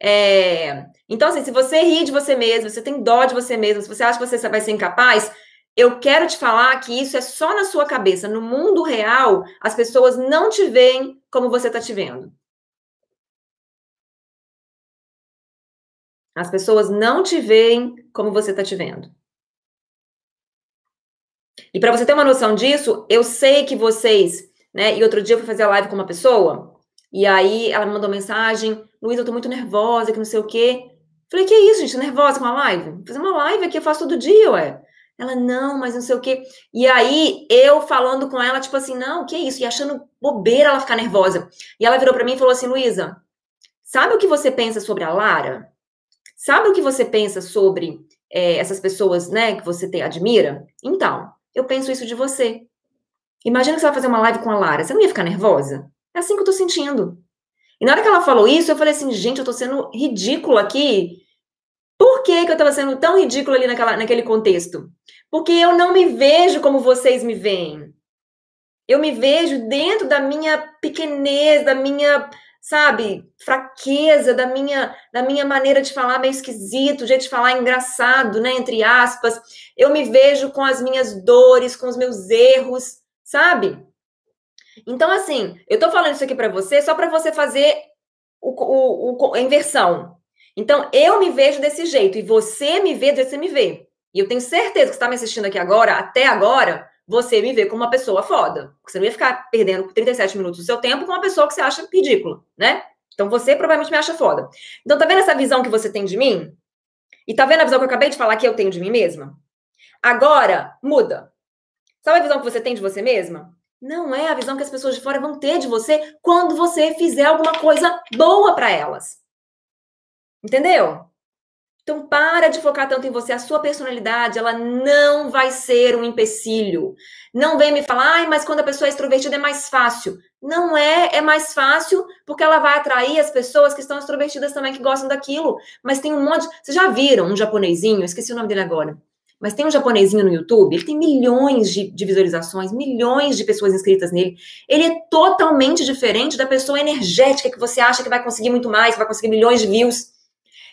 É... Então, assim, se você ri de você mesmo, você tem dó de você mesmo, se você acha que você vai ser incapaz, eu quero te falar que isso é só na sua cabeça. No mundo real, as pessoas não te veem como você está te vendo. As pessoas não te veem como você está te vendo. E para você ter uma noção disso, eu sei que vocês, né? E outro dia eu fui fazer a live com uma pessoa, e aí ela me mandou mensagem: Luiz, eu tô muito nervosa, que não sei o quê. Falei, que isso, gente? Nervosa com a live? Vou fazer uma live aqui, eu faço todo dia, ué. Ela, não, mas não sei o quê. E aí, eu falando com ela, tipo assim, não, que isso? E achando bobeira ela ficar nervosa. E ela virou para mim e falou assim, Luísa, sabe o que você pensa sobre a Lara? Sabe o que você pensa sobre é, essas pessoas, né, que você te, admira? Então, eu penso isso de você. Imagina que você vai fazer uma live com a Lara. Você não ia ficar nervosa? É assim que eu tô sentindo. E na hora que ela falou isso, eu falei assim, gente, eu tô sendo ridícula aqui. Por que, que eu tava sendo tão ridícula ali naquela, naquele contexto? Porque eu não me vejo como vocês me veem. Eu me vejo dentro da minha pequenez, da minha, sabe, fraqueza, da minha, da minha maneira de falar meio esquisito, jeito de falar engraçado, né, entre aspas. Eu me vejo com as minhas dores, com os meus erros, sabe? Então, assim, eu tô falando isso aqui para você só para você fazer o, o, a inversão. Então, eu me vejo desse jeito e você me vê você me vê. E eu tenho certeza que você está me assistindo aqui agora, até agora, você me vê como uma pessoa foda. Você não ia ficar perdendo 37 minutos do seu tempo com uma pessoa que você acha ridícula, né? Então você provavelmente me acha foda. Então, tá vendo essa visão que você tem de mim? E tá vendo a visão que eu acabei de falar que eu tenho de mim mesma? Agora, muda. Sabe a visão que você tem de você mesma? Não é a visão que as pessoas de fora vão ter de você quando você fizer alguma coisa boa para elas. Entendeu? Então para de focar tanto em você, a sua personalidade, ela não vai ser um empecilho. Não vem me falar, ai, mas quando a pessoa é extrovertida é mais fácil. Não é, é mais fácil porque ela vai atrair as pessoas que estão extrovertidas também, que gostam daquilo. Mas tem um monte. Vocês já viram um japonesinho? Esqueci o nome dele agora mas tem um japonesinho no YouTube, ele tem milhões de, de, visualizações, milhões de pessoas inscritas nele. Ele é totalmente diferente da pessoa energética que você acha que vai conseguir muito mais, que vai conseguir milhões de views.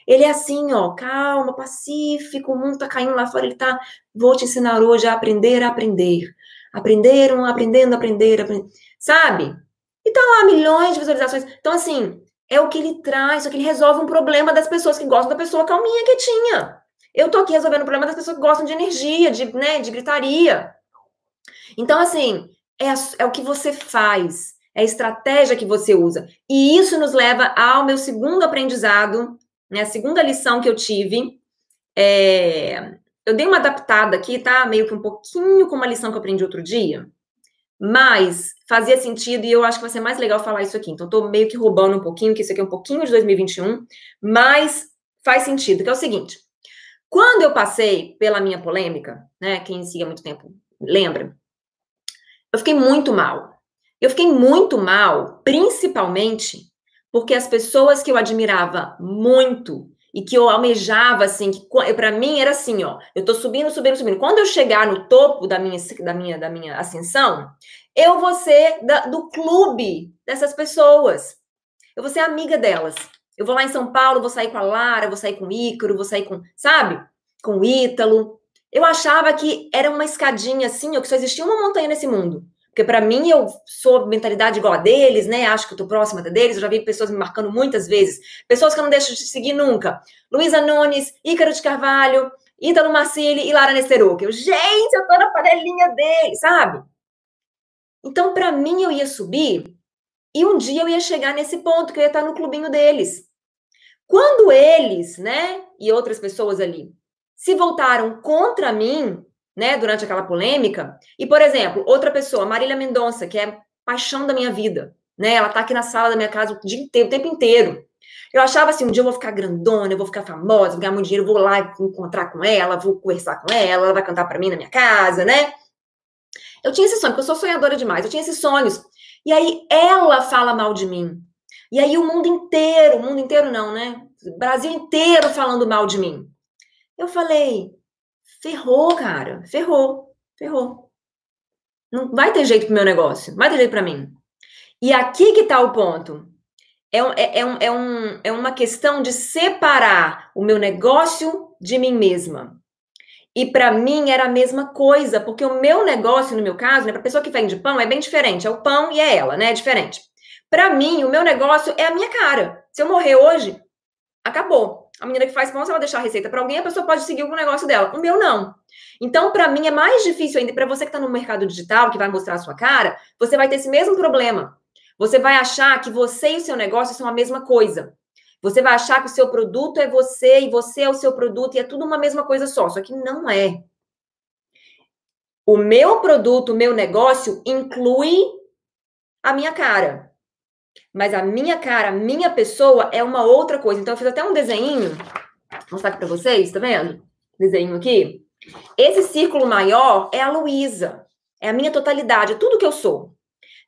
Ele é assim, ó, calma, pacífico, o mundo tá caindo lá fora, ele tá, vou te ensinar hoje a aprender a aprender. Aprenderam, aprendendo, aprender, aprender. Sabe? E tá lá, milhões de visualizações. Então, assim, é o que ele traz, só que ele resolve um problema das pessoas que gostam da pessoa calminha, quietinha. Eu tô aqui resolvendo o problema das pessoas que gostam de energia, de, né, de gritaria. Então, assim, é, é o que você faz, é a estratégia que você usa. E isso nos leva ao meu segundo aprendizado, né, a segunda lição que eu tive. É, eu dei uma adaptada aqui, tá? Meio que um pouquinho com uma lição que eu aprendi outro dia. Mas fazia sentido e eu acho que vai ser mais legal falar isso aqui. Então, tô meio que roubando um pouquinho, que isso aqui é um pouquinho de 2021, mas faz sentido, que é o seguinte. Quando eu passei pela minha polêmica, né, quem siga muito tempo lembra, eu fiquei muito mal. Eu fiquei muito mal, principalmente porque as pessoas que eu admirava muito e que eu almejava assim, que para mim era assim, ó, eu tô subindo, subindo, subindo. Quando eu chegar no topo da minha da minha da minha ascensão, eu vou ser da, do clube dessas pessoas. Eu vou ser amiga delas. Eu vou lá em São Paulo, vou sair com a Lara, vou sair com o Ícaro, vou sair com, sabe? Com o Ítalo. Eu achava que era uma escadinha assim, ou que só existia uma montanha nesse mundo. Porque para mim eu sou mentalidade igual a deles, né? Acho que eu tô próxima deles. Eu já vi pessoas me marcando muitas vezes. Pessoas que eu não deixo de seguir nunca. Luísa Nunes, Ícaro de Carvalho, Ítalo Marcili e Lara Nesteroque. Eu, gente, eu tô na panelinha deles, sabe? Então, para mim, eu ia subir e um dia eu ia chegar nesse ponto que eu ia estar no clubinho deles. Quando eles, né, e outras pessoas ali, se voltaram contra mim, né, durante aquela polêmica, e, por exemplo, outra pessoa, Marília Mendonça, que é paixão da minha vida, né, ela tá aqui na sala da minha casa o dia inteiro, o tempo inteiro. Eu achava assim, um dia eu vou ficar grandona, eu vou ficar famosa, vou ganhar muito dinheiro, vou lá encontrar com ela, vou conversar com ela, ela vai cantar para mim na minha casa, né? Eu tinha esse sonho, porque eu sou sonhadora demais, eu tinha esses sonhos. E aí ela fala mal de mim. E aí o mundo inteiro, o mundo inteiro não, né? O Brasil inteiro falando mal de mim. Eu falei, ferrou, cara, ferrou, ferrou. Não vai ter jeito pro meu negócio, vai ter jeito para mim. E aqui que tá o ponto. é, é, é, um, é, um, é uma questão de separar o meu negócio de mim mesma. E para mim era a mesma coisa, porque o meu negócio, no meu caso, né, para pessoa que vende pão, é bem diferente. É o pão e é ela, né? É diferente. Para mim, o meu negócio é a minha cara. Se eu morrer hoje, acabou. A menina que faz pão, se ela deixar a receita para alguém, a pessoa pode seguir o negócio dela. O meu não. Então, para mim, é mais difícil ainda. Para você que está no mercado digital, que vai mostrar a sua cara, você vai ter esse mesmo problema. Você vai achar que você e o seu negócio são a mesma coisa. Você vai achar que o seu produto é você e você é o seu produto e é tudo uma mesma coisa só. Só que não é. O meu produto, o meu negócio inclui a minha cara. Mas a minha cara, a minha pessoa é uma outra coisa. Então eu fiz até um desenho, vou mostrar aqui para vocês, tá vendo? Desenho aqui. Esse círculo maior é a Luísa. É a minha totalidade, é tudo que eu sou.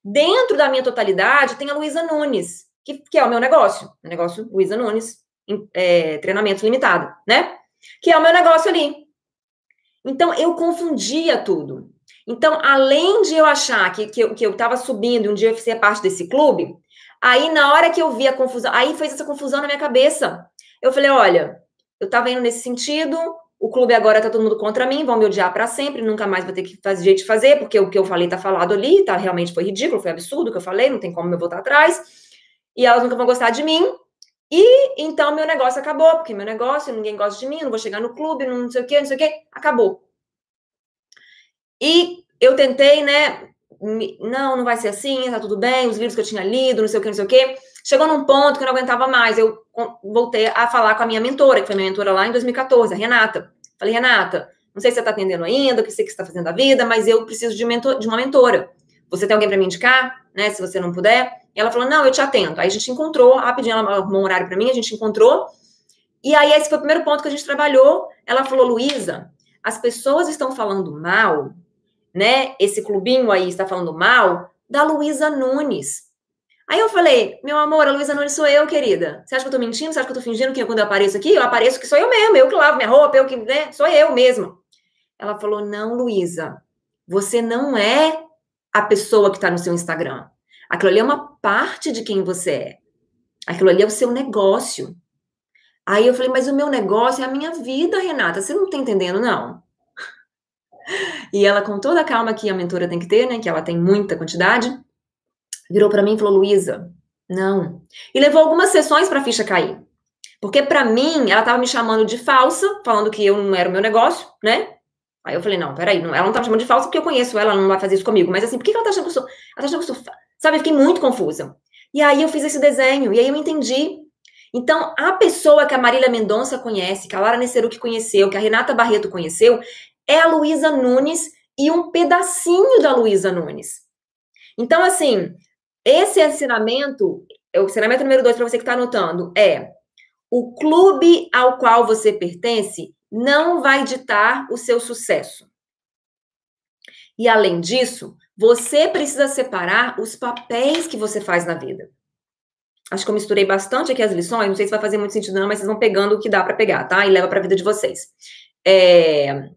Dentro da minha totalidade tem a Luísa Nunes que, que é o meu negócio. O negócio Luísa Nunes, é, treinamento limitado, né? Que é o meu negócio ali. Então, eu confundia tudo. Então, além de eu achar que, que, eu, que eu tava subindo e um dia eu ser parte desse clube, aí na hora que eu vi a confusão, aí fez essa confusão na minha cabeça. Eu falei, olha, eu tava indo nesse sentido, o clube agora tá todo mundo contra mim, vão me odiar para sempre, nunca mais vou ter que fazer jeito de fazer, porque o que eu falei tá falado ali, tá realmente foi ridículo, foi absurdo o que eu falei, não tem como eu voltar atrás e elas nunca vão gostar de mim. E então meu negócio acabou, porque meu negócio, ninguém gosta de mim, não vou chegar no clube, não sei o quê, não sei o quê, acabou. E eu tentei, né? Não, não vai ser assim, tá tudo bem, os livros que eu tinha lido, não sei o que, não sei o quê. Chegou num ponto que eu não aguentava mais. Eu voltei a falar com a minha mentora, que foi minha mentora lá em 2014, a Renata. Falei, Renata, não sei se você está atendendo ainda, o que você está fazendo da vida, mas eu preciso de, mentor, de uma mentora. Você tem alguém para me indicar, né? Se você não puder. E ela falou: Não, eu te atendo. Aí a gente encontrou, rapidinho, ela arrumou um horário para mim, a gente encontrou. E aí, esse foi o primeiro ponto que a gente trabalhou. Ela falou: Luísa, as pessoas estão falando mal, né? Esse clubinho aí está falando mal da Luísa Nunes. Aí eu falei, meu amor, a Luísa Nunes sou eu, querida. Você acha que eu tô mentindo? Você acha que eu tô fingindo que quando eu apareço aqui, eu apareço que sou eu mesmo, eu que lavo minha roupa, eu que, né? Sou eu mesmo. Ela falou, não, Luísa, você não é a pessoa que tá no seu Instagram. Aquilo ali é uma parte de quem você é. Aquilo ali é o seu negócio. Aí eu falei, mas o meu negócio é a minha vida, Renata. Você não tá entendendo, não? E ela, com toda a calma que a mentora tem que ter, né? Que ela tem muita quantidade, virou para mim e falou: Luísa, não. E levou algumas sessões para a ficha cair. Porque para mim, ela tava me chamando de falsa, falando que eu não era o meu negócio, né? Aí eu falei: não, peraí, não, ela não tá me chamando de falsa porque eu conheço ela, ela não vai fazer isso comigo. Mas assim, por que ela tá achando que eu sou. Ela tá achando que eu sou Sabe, eu fiquei muito confusa. E aí eu fiz esse desenho, e aí eu entendi. Então, a pessoa que a Marília Mendonça conhece, que a Lara Nesseruque conheceu, que a Renata Barreto conheceu, é a Luísa Nunes e um pedacinho da Luísa Nunes. Então, assim, esse ensinamento, o ensinamento número dois para você que está anotando, é o clube ao qual você pertence não vai ditar o seu sucesso. E além disso, você precisa separar os papéis que você faz na vida. Acho que eu misturei bastante aqui as lições, não sei se vai fazer muito sentido não, mas vocês vão pegando o que dá para pegar, tá? E leva para a vida de vocês. É...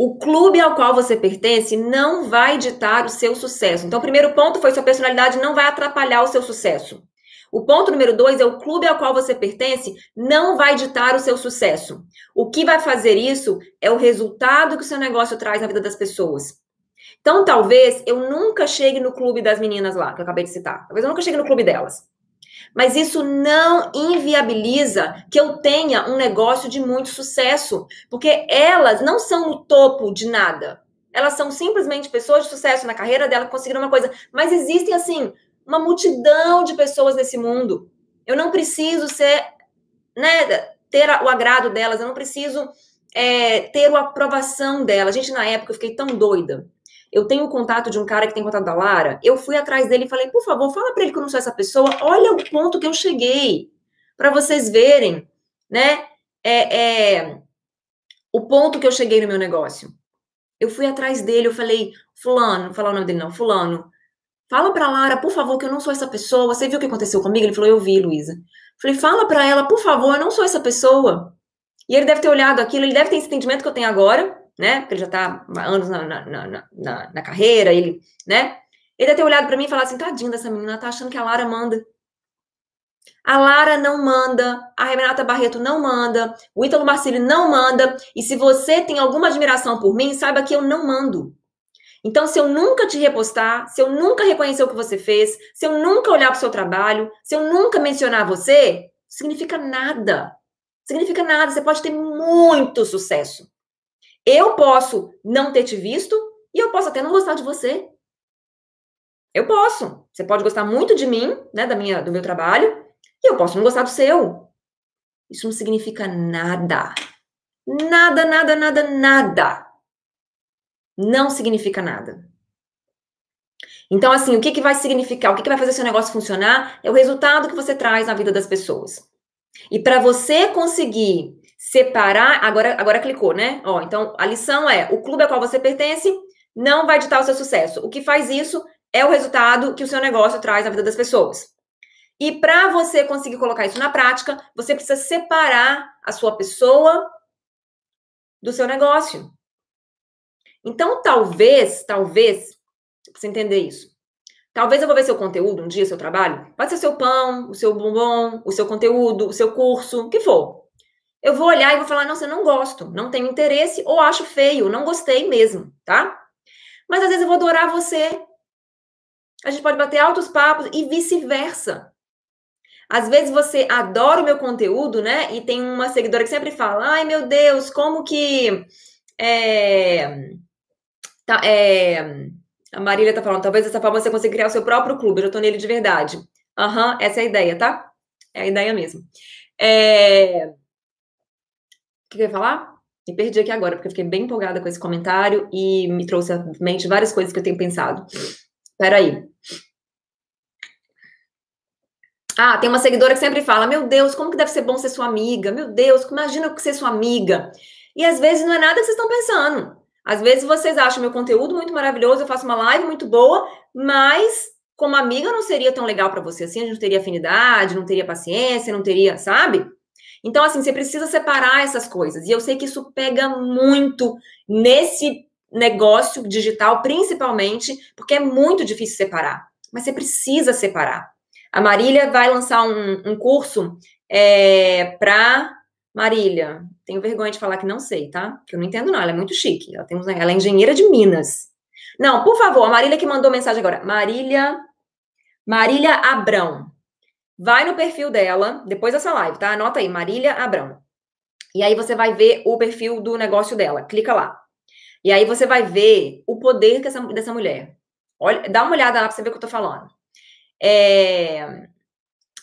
O clube ao qual você pertence não vai ditar o seu sucesso. Então, o primeiro ponto foi sua personalidade não vai atrapalhar o seu sucesso. O ponto número dois é o clube ao qual você pertence não vai ditar o seu sucesso. O que vai fazer isso é o resultado que o seu negócio traz na vida das pessoas. Então, talvez eu nunca chegue no clube das meninas lá, que eu acabei de citar. Talvez eu nunca chegue no clube delas. Mas isso não inviabiliza que eu tenha um negócio de muito sucesso, porque elas não são no topo de nada. Elas são simplesmente pessoas de sucesso na carreira dela conseguiram uma coisa. Mas existem, assim, uma multidão de pessoas nesse mundo. Eu não preciso ser, né, ter o agrado delas, eu não preciso é, ter a aprovação delas. Gente, na época eu fiquei tão doida. Eu tenho o contato de um cara que tem contato da Lara. Eu fui atrás dele e falei, por favor, fala para ele que eu não sou essa pessoa. Olha o ponto que eu cheguei, para vocês verem, né? É, é, o ponto que eu cheguei no meu negócio. Eu fui atrás dele, eu falei, fulano, não falar o nome dele não, fulano, Fala pra Lara, por favor, que eu não sou essa pessoa. Você viu o que aconteceu comigo? Ele falou, eu vi, Luísa. Falei, fala pra ela, por favor, eu não sou essa pessoa. E ele deve ter olhado aquilo, ele deve ter esse entendimento que eu tenho agora, né? Porque ele já tá há anos na, na, na, na, carreira, ele, né? Ele deve ter olhado para mim e falado assim: tadinha dessa menina, tá achando que a Lara manda. A Lara não manda, a Renata Barreto não manda, o Ítalo Marcílio não manda. E se você tem alguma admiração por mim, saiba que eu não mando. Então, se eu nunca te repostar, se eu nunca reconhecer o que você fez, se eu nunca olhar para o seu trabalho, se eu nunca mencionar você, significa nada. Significa nada. Você pode ter muito sucesso. Eu posso não ter te visto e eu posso até não gostar de você. Eu posso. Você pode gostar muito de mim, né, da minha, do meu trabalho, e eu posso não gostar do seu. Isso não significa nada. Nada, nada, nada, nada. Não significa nada. Então, assim, o que, que vai significar, o que, que vai fazer seu negócio funcionar é o resultado que você traz na vida das pessoas. E para você conseguir separar, agora, agora clicou, né? Ó, então, a lição é: o clube ao qual você pertence não vai ditar o seu sucesso. O que faz isso é o resultado que o seu negócio traz na vida das pessoas. E para você conseguir colocar isso na prática, você precisa separar a sua pessoa do seu negócio. Então, talvez, talvez, você entender isso. Talvez eu vou ver seu conteúdo um dia, seu trabalho. Pode ser seu pão, o seu bombom, o seu conteúdo, o seu curso, o que for. Eu vou olhar e vou falar, nossa, eu não gosto, não tenho interesse ou acho feio, não gostei mesmo, tá? Mas às vezes eu vou adorar você. A gente pode bater altos papos e vice-versa. Às vezes você adora o meu conteúdo, né? E tem uma seguidora que sempre fala: ai meu Deus, como que. É, tá, é, a Marília tá falando, talvez dessa forma você consiga criar o seu próprio clube. Eu já tô nele de verdade. Aham, uhum, essa é a ideia, tá? É a ideia mesmo. É... O que eu ia falar? Me perdi aqui agora, porque eu fiquei bem empolgada com esse comentário e me trouxe à mente várias coisas que eu tenho pensado. Peraí. Ah, tem uma seguidora que sempre fala: Meu Deus, como que deve ser bom ser sua amiga? Meu Deus, imagina ser sua amiga. E às vezes não é nada que vocês estão pensando. Às vezes vocês acham meu conteúdo muito maravilhoso, eu faço uma live muito boa, mas como amiga não seria tão legal para você assim, a gente não teria afinidade, não teria paciência, não teria, sabe? Então, assim, você precisa separar essas coisas. E eu sei que isso pega muito nesse negócio digital, principalmente, porque é muito difícil separar. Mas você precisa separar. A Marília vai lançar um, um curso é, para Marília. Tenho vergonha de falar que não sei, tá? Que eu não entendo, não. Ela é muito chique. Ela, tem, ela é engenheira de Minas. Não, por favor, a Marília que mandou mensagem agora. Marília. Marília Abrão. Vai no perfil dela, depois dessa live, tá? Anota aí, Marília Abrão. E aí você vai ver o perfil do negócio dela. Clica lá. E aí você vai ver o poder dessa, dessa mulher. Olha, dá uma olhada lá pra você ver o que eu tô falando. É...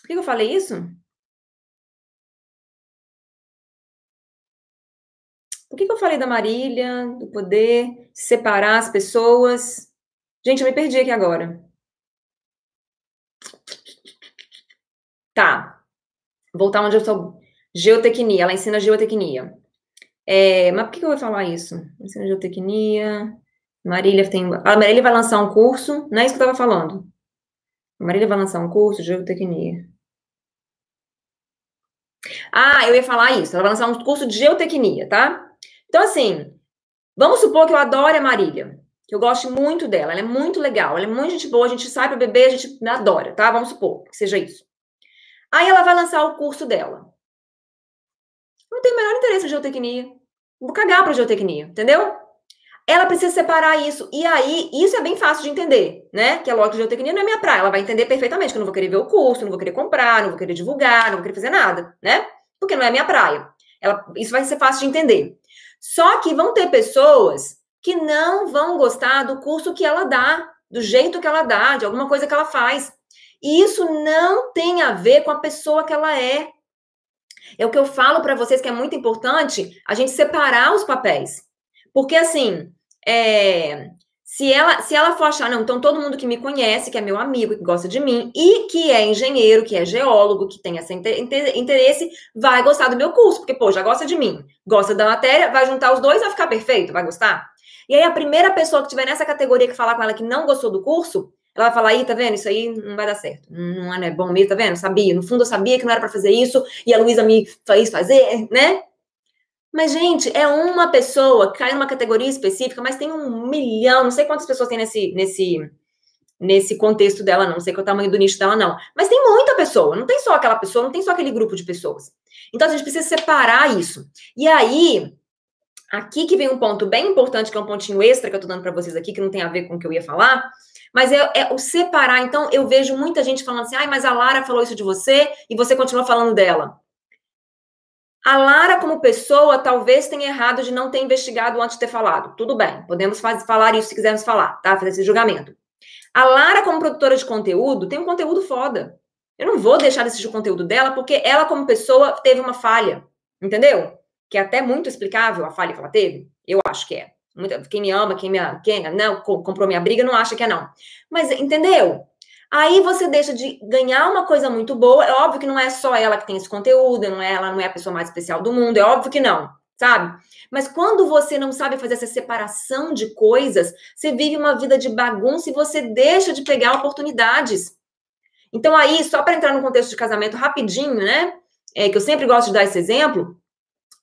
Por que eu falei isso? Por que eu falei da Marília, do poder separar as pessoas? Gente, eu me perdi aqui agora. Tá. Voltar onde eu sou. Geotecnia, ela ensina geotecnia. É, mas por que eu vou falar isso? Ensina geotecnia. Marília tem. A Marília vai lançar um curso, não é isso que eu estava falando. A Marília vai lançar um curso de geotecnia. Ah, eu ia falar isso. Ela vai lançar um curso de geotecnia, tá? Então, assim, vamos supor que eu adore a Marília. Que eu goste muito dela. Ela é muito legal. Ela é muito gente boa. A gente sai para beber, a gente adora, tá? Vamos supor que seja isso. Aí ela vai lançar o curso dela. Não tem o menor interesse em geotecnia. Vou cagar para geotecnia, entendeu? ela precisa separar isso. E aí, isso é bem fácil de entender, né? Que a lógica de geotecnia não é minha praia. Ela vai entender perfeitamente que eu não vou querer ver o curso, não vou querer comprar, não vou querer divulgar, não vou querer fazer nada, né? Porque não é minha praia. Ela, isso vai ser fácil de entender. Só que vão ter pessoas que não vão gostar do curso que ela dá, do jeito que ela dá, de alguma coisa que ela faz. E isso não tem a ver com a pessoa que ela é. É o que eu falo para vocês que é muito importante a gente separar os papéis. Porque assim, é, se ela, se ela for achar, não, então todo mundo que me conhece, que é meu amigo, que gosta de mim, e que é engenheiro, que é geólogo, que tem esse interesse, vai gostar do meu curso, porque, pô, já gosta de mim, gosta da matéria, vai juntar os dois, vai ficar perfeito, vai gostar? E aí a primeira pessoa que tiver nessa categoria que falar com ela que não gostou do curso, ela vai falar, aí, tá vendo? Isso aí não vai dar certo. Não é bom mesmo, tá vendo? Sabia. No fundo, eu sabia que não era para fazer isso, e a Luísa me fez fazer, né? Mas, gente, é uma pessoa que cai numa categoria específica, mas tem um milhão, não sei quantas pessoas tem nesse, nesse, nesse contexto dela, não sei qual é o tamanho do nicho dela, não. Mas tem muita pessoa, não tem só aquela pessoa, não tem só aquele grupo de pessoas. Então a gente precisa separar isso. E aí, aqui que vem um ponto bem importante, que é um pontinho extra que eu tô dando para vocês aqui, que não tem a ver com o que eu ia falar, mas é, é, o separar. Então, eu vejo muita gente falando assim, ai, mas a Lara falou isso de você e você continua falando dela. A Lara, como pessoa, talvez tenha errado de não ter investigado antes de ter falado. Tudo bem, podemos falar isso se quisermos falar, tá? Fazer esse julgamento. A Lara, como produtora de conteúdo, tem um conteúdo foda. Eu não vou deixar de assistir o conteúdo dela, porque ela, como pessoa, teve uma falha. Entendeu? Que é até muito explicável a falha que ela teve. Eu acho que é. Quem me ama, quem me quem não comprou minha briga, não acha que é não. Mas entendeu? Aí você deixa de ganhar uma coisa muito boa. É óbvio que não é só ela que tem esse conteúdo, não é ela não é a pessoa mais especial do mundo, é óbvio que não, sabe? Mas quando você não sabe fazer essa separação de coisas, você vive uma vida de bagunça e você deixa de pegar oportunidades. Então aí, só para entrar no contexto de casamento rapidinho, né? É, que eu sempre gosto de dar esse exemplo.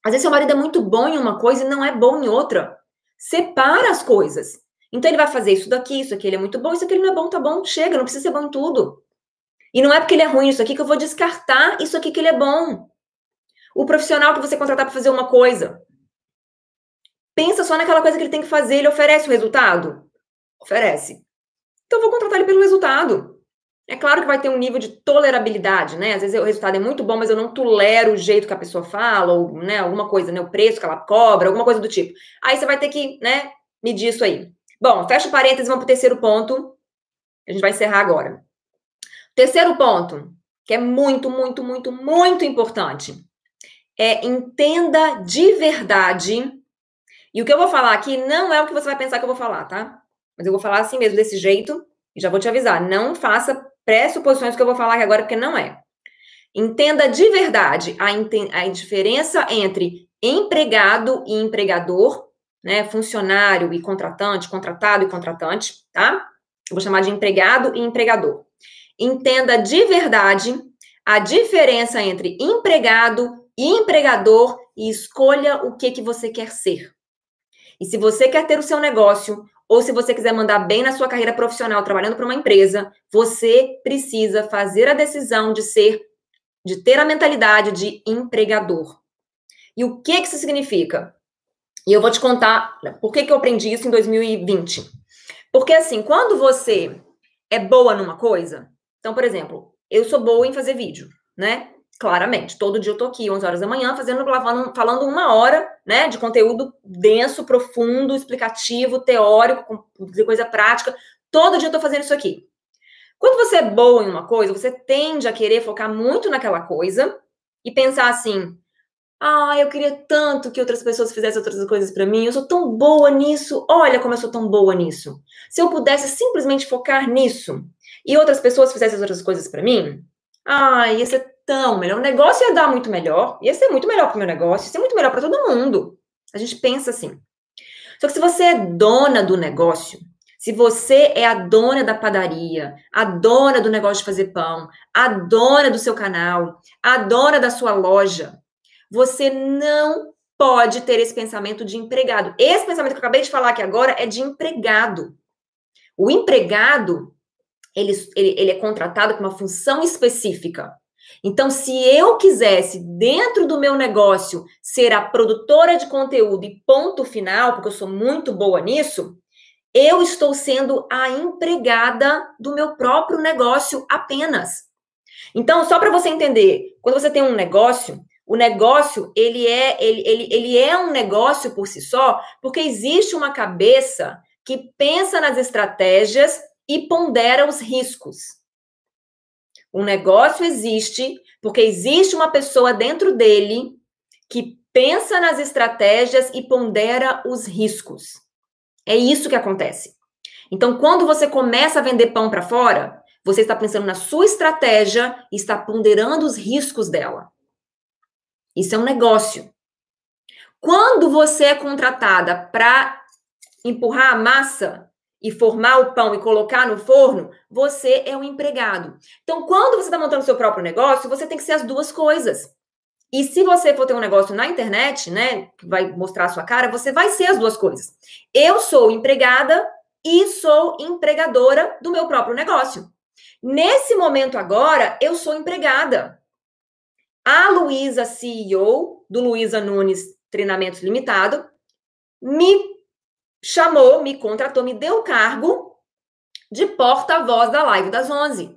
Às vezes seu marido é muito bom em uma coisa e não é bom em outra. Separa as coisas. Então ele vai fazer isso daqui, isso aqui ele é muito bom, isso aqui ele não é bom, tá bom, chega, não precisa ser bom em tudo. E não é porque ele é ruim isso aqui que eu vou descartar isso aqui que ele é bom. O profissional que você contratar para fazer uma coisa, pensa só naquela coisa que ele tem que fazer, ele oferece o resultado? Oferece. Então eu vou contratar ele pelo resultado. É claro que vai ter um nível de tolerabilidade, né? Às vezes o resultado é muito bom, mas eu não tolero o jeito que a pessoa fala, ou, né, alguma coisa, né, o preço que ela cobra, alguma coisa do tipo. Aí você vai ter que, né, medir isso aí. Bom, fecha parênteses, vamos para o terceiro ponto. A gente vai encerrar agora. Terceiro ponto, que é muito, muito, muito, muito importante, é entenda de verdade. E o que eu vou falar aqui não é o que você vai pensar que eu vou falar, tá? Mas eu vou falar assim mesmo, desse jeito, e já vou te avisar. Não faça pressuposições que eu vou falar aqui agora, porque não é. Entenda de verdade a, a diferença entre empregado e empregador, né? Funcionário e contratante, contratado e contratante, tá? Eu vou chamar de empregado e empregador. Entenda de verdade a diferença entre empregado e empregador e escolha o que, que você quer ser. E se você quer ter o seu negócio, ou se você quiser mandar bem na sua carreira profissional trabalhando para uma empresa, você precisa fazer a decisão de ser, de ter a mentalidade de empregador. E o que, que isso significa? E eu vou te contar por que, que eu aprendi isso em 2020. Porque, assim, quando você é boa numa coisa, então, por exemplo, eu sou boa em fazer vídeo, né? Claramente, todo dia eu tô aqui, 11 horas da manhã, fazendo, falando uma hora, né, de conteúdo denso, profundo, explicativo, teórico, de coisa prática. Todo dia eu tô fazendo isso aqui. Quando você é boa em uma coisa, você tende a querer focar muito naquela coisa e pensar assim: ah, eu queria tanto que outras pessoas fizessem outras coisas para mim. Eu sou tão boa nisso. Olha como eu sou tão boa nisso. Se eu pudesse simplesmente focar nisso e outras pessoas fizessem outras coisas para mim, ah, ia ser tão melhor. O negócio ia dar muito melhor, ia ser muito melhor para o meu negócio, ia ser muito melhor para todo mundo. A gente pensa assim. Só que se você é dona do negócio, se você é a dona da padaria, a dona do negócio de fazer pão, a dona do seu canal, a dona da sua loja, você não pode ter esse pensamento de empregado. Esse pensamento que eu acabei de falar aqui agora é de empregado. O empregado, ele, ele, ele é contratado com uma função específica. Então, se eu quisesse, dentro do meu negócio, ser a produtora de conteúdo e ponto final, porque eu sou muito boa nisso, eu estou sendo a empregada do meu próprio negócio apenas. Então, só para você entender, quando você tem um negócio, o negócio, ele é, ele, ele, ele é um negócio por si só, porque existe uma cabeça que pensa nas estratégias e pondera os riscos. Um negócio existe porque existe uma pessoa dentro dele que pensa nas estratégias e pondera os riscos. É isso que acontece. Então, quando você começa a vender pão para fora, você está pensando na sua estratégia e está ponderando os riscos dela. Isso é um negócio. Quando você é contratada para empurrar a massa, e formar o pão e colocar no forno, você é um empregado. Então, quando você está montando seu próprio negócio, você tem que ser as duas coisas. E se você for ter um negócio na internet, né, que vai mostrar a sua cara, você vai ser as duas coisas. Eu sou empregada e sou empregadora do meu próprio negócio. Nesse momento agora, eu sou empregada. A Luísa, CEO do Luísa Nunes Treinamentos Limitado, me chamou, me contratou, me deu o cargo de porta-voz da live das 11.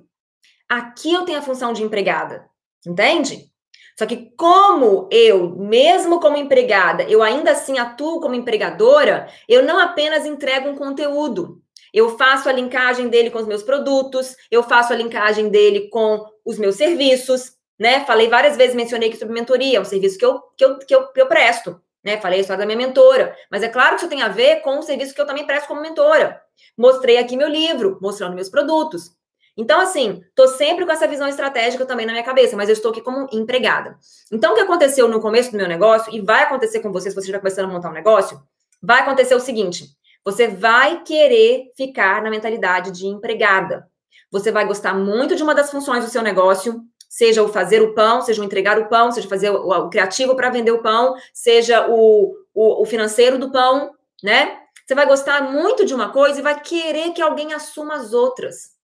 Aqui eu tenho a função de empregada, entende? Só que como eu, mesmo como empregada, eu ainda assim atuo como empregadora, eu não apenas entrego um conteúdo. Eu faço a linkagem dele com os meus produtos, eu faço a linkagem dele com os meus serviços, né? Falei várias vezes, mencionei que sobre mentoria, é um serviço que eu, que eu, que eu, que eu presto, né? Falei a história da minha mentora, mas é claro que isso tem a ver com o serviço que eu também presto como mentora. Mostrei aqui meu livro, mostrando meus produtos. Então, assim, tô sempre com essa visão estratégica também na minha cabeça, mas eu estou aqui como empregada. Então, o que aconteceu no começo do meu negócio, e vai acontecer com você se você já começando a montar um negócio, vai acontecer o seguinte: você vai querer ficar na mentalidade de empregada. Você vai gostar muito de uma das funções do seu negócio, seja o fazer o pão, seja o entregar o pão, seja fazer o, o criativo para vender o pão, seja o, o, o financeiro do pão, né? Você vai gostar muito de uma coisa e vai querer que alguém assuma as outras.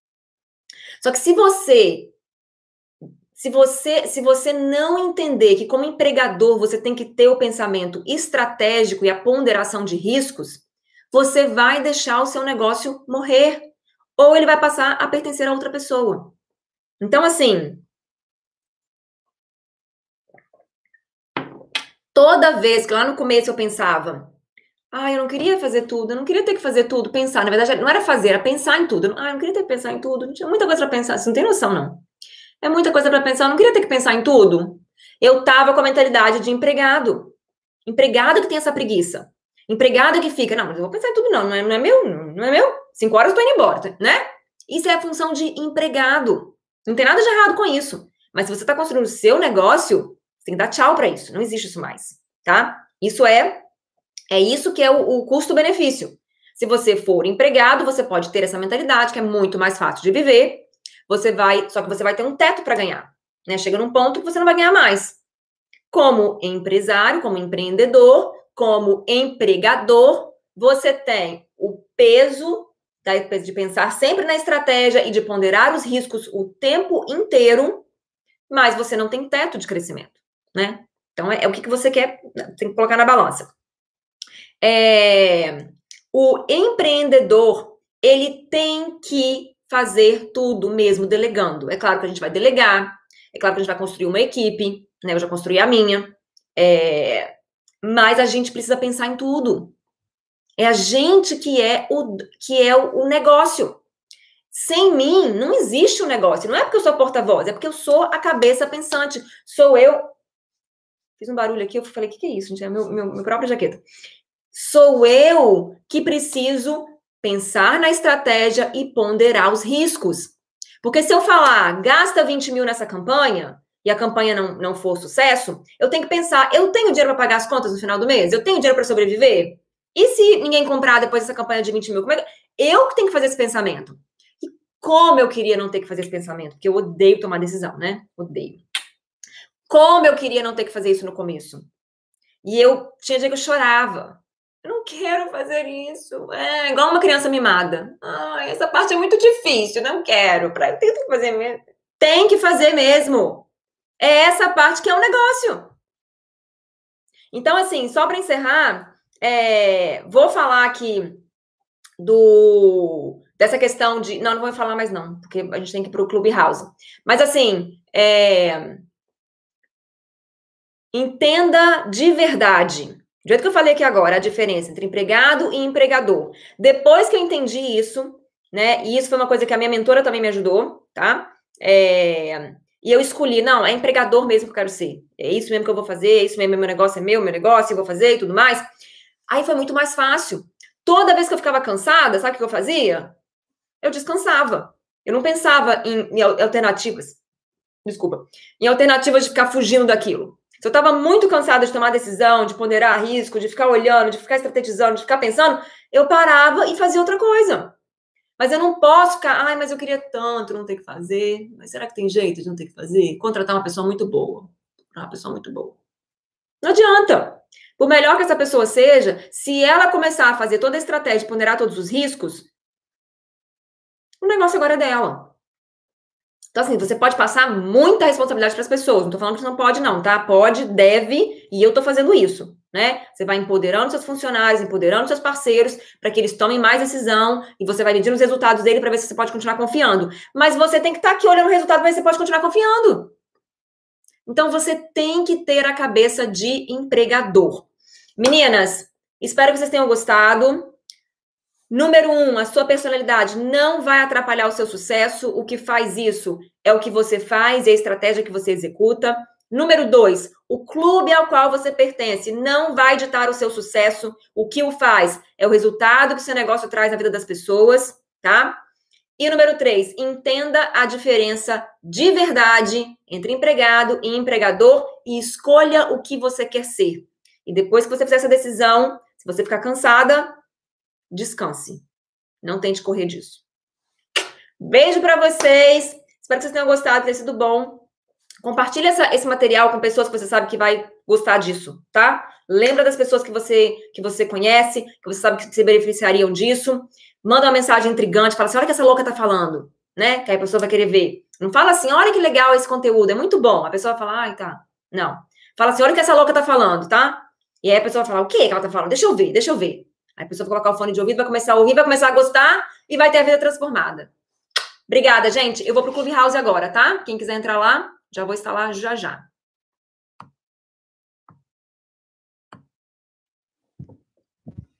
Só que se você se você se você não entender que como empregador você tem que ter o pensamento estratégico e a ponderação de riscos, você vai deixar o seu negócio morrer ou ele vai passar a pertencer a outra pessoa. Então assim, toda vez que lá no começo eu pensava, ah, eu não queria fazer tudo, eu não queria ter que fazer tudo, pensar. Na verdade, não era fazer, era pensar em tudo. Ah, eu não queria ter que pensar em tudo, não tinha muita coisa para pensar. Você não tem noção, não. É muita coisa para pensar, eu não queria ter que pensar em tudo. Eu tava com a mentalidade de empregado. Empregado que tem essa preguiça. Empregado que fica, não, mas eu vou pensar em tudo, não, não é, não é meu, não é meu. Cinco horas eu tô indo embora, né? Isso é a função de empregado. Não tem nada de errado com isso. Mas se você está construindo o seu negócio, você tem que dar tchau para isso. Não existe isso mais, tá? Isso é é isso que é o, o custo-benefício. Se você for empregado, você pode ter essa mentalidade que é muito mais fácil de viver. Você vai, só que você vai ter um teto para ganhar, né? Chega num ponto que você não vai ganhar mais. Como empresário, como empreendedor, como empregador, você tem o peso de pensar sempre na estratégia e de ponderar os riscos o tempo inteiro, mas você não tem teto de crescimento, né? Então é, é o que, que você quer, tem que colocar na balança. É, o empreendedor, ele tem que fazer tudo mesmo delegando. É claro que a gente vai delegar, é claro que a gente vai construir uma equipe, né? Eu já construí a minha. É, mas a gente precisa pensar em tudo. É a gente que é o, que é o, o negócio. Sem mim, não existe o um negócio. Não é porque eu sou porta-voz, é porque eu sou a cabeça pensante. Sou eu. Fiz um barulho aqui, eu falei: o que, que é isso, gente? É meu, meu, meu própria jaqueta. Sou eu que preciso pensar na estratégia e ponderar os riscos. Porque se eu falar, gasta 20 mil nessa campanha, e a campanha não, não for sucesso, eu tenho que pensar, eu tenho dinheiro para pagar as contas no final do mês? Eu tenho dinheiro para sobreviver? E se ninguém comprar depois dessa campanha de 20 mil? Como é que... Eu que tenho que fazer esse pensamento. E como eu queria não ter que fazer esse pensamento? Porque eu odeio tomar decisão, né? Odeio. Como eu queria não ter que fazer isso no começo. E eu tinha dia que eu chorava. Eu não quero fazer isso. É igual uma criança mimada. Ai, essa parte é muito difícil, não quero. Pra, tem que fazer mesmo. Tem que fazer mesmo. É essa parte que é um negócio. Então, assim, só para encerrar, é, vou falar aqui do dessa questão de. Não, não vou falar mais, não, porque a gente tem que ir para o Clubhouse. Mas, assim, é, entenda de verdade do jeito que eu falei aqui agora, a diferença entre empregado e empregador. Depois que eu entendi isso, né? E isso foi uma coisa que a minha mentora também me ajudou, tá? É, e eu escolhi, não, é empregador mesmo que eu quero ser. É isso mesmo que eu vou fazer, é isso mesmo, meu negócio é meu, meu negócio, eu vou fazer e tudo mais. Aí foi muito mais fácil. Toda vez que eu ficava cansada, sabe o que eu fazia? Eu descansava. Eu não pensava em, em alternativas. Desculpa. Em alternativas de ficar fugindo daquilo. Se eu estava muito cansada de tomar decisão, de ponderar risco, de ficar olhando, de ficar estrategizando, de ficar pensando, eu parava e fazia outra coisa. Mas eu não posso ficar, ai, mas eu queria tanto não ter que fazer. Mas será que tem jeito de não ter que fazer? Contratar uma pessoa muito boa. Uma pessoa muito boa. Não adianta. Por melhor que essa pessoa seja, se ela começar a fazer toda a estratégia, ponderar todos os riscos, O negócio agora é dela. Então, assim, você pode passar muita responsabilidade para as pessoas. Não tô falando que você não pode, não, tá? Pode, deve, e eu tô fazendo isso, né? Você vai empoderando seus funcionários, empoderando seus parceiros, para que eles tomem mais decisão, e você vai medindo os resultados dele para ver se você pode continuar confiando. Mas você tem que estar tá aqui olhando o resultado para ver se você pode continuar confiando. Então, você tem que ter a cabeça de empregador. Meninas, espero que vocês tenham gostado. Número um, a sua personalidade não vai atrapalhar o seu sucesso. O que faz isso é o que você faz e a estratégia que você executa. Número dois, o clube ao qual você pertence não vai ditar o seu sucesso. O que o faz é o resultado que seu negócio traz na vida das pessoas, tá? E número três, entenda a diferença de verdade entre empregado e empregador e escolha o que você quer ser. E depois que você fizer essa decisão, se você ficar cansada, descanse. Não tente correr disso. Beijo para vocês. Espero que vocês tenham gostado, ter sido bom. Compartilhe essa, esse material com pessoas que você sabe que vai gostar disso, tá? Lembra das pessoas que você que você conhece, que você sabe que se beneficiariam disso. Manda uma mensagem intrigante, fala assim: olha o que essa louca tá falando, né? Que aí a pessoa vai querer ver. Não fala assim, olha que legal esse conteúdo, é muito bom. A pessoa vai falar, ai, tá. Não. Fala assim, olha o que essa louca tá falando, tá? E aí a pessoa vai falar, o que ela tá falando? Deixa eu ver, deixa eu ver. Aí a pessoa vai colocar o fone de ouvido, vai começar a ouvir, vai começar a gostar e vai ter a vida transformada. Obrigada, gente. Eu vou pro Clubhouse agora, tá? Quem quiser entrar lá, já vou lá já já.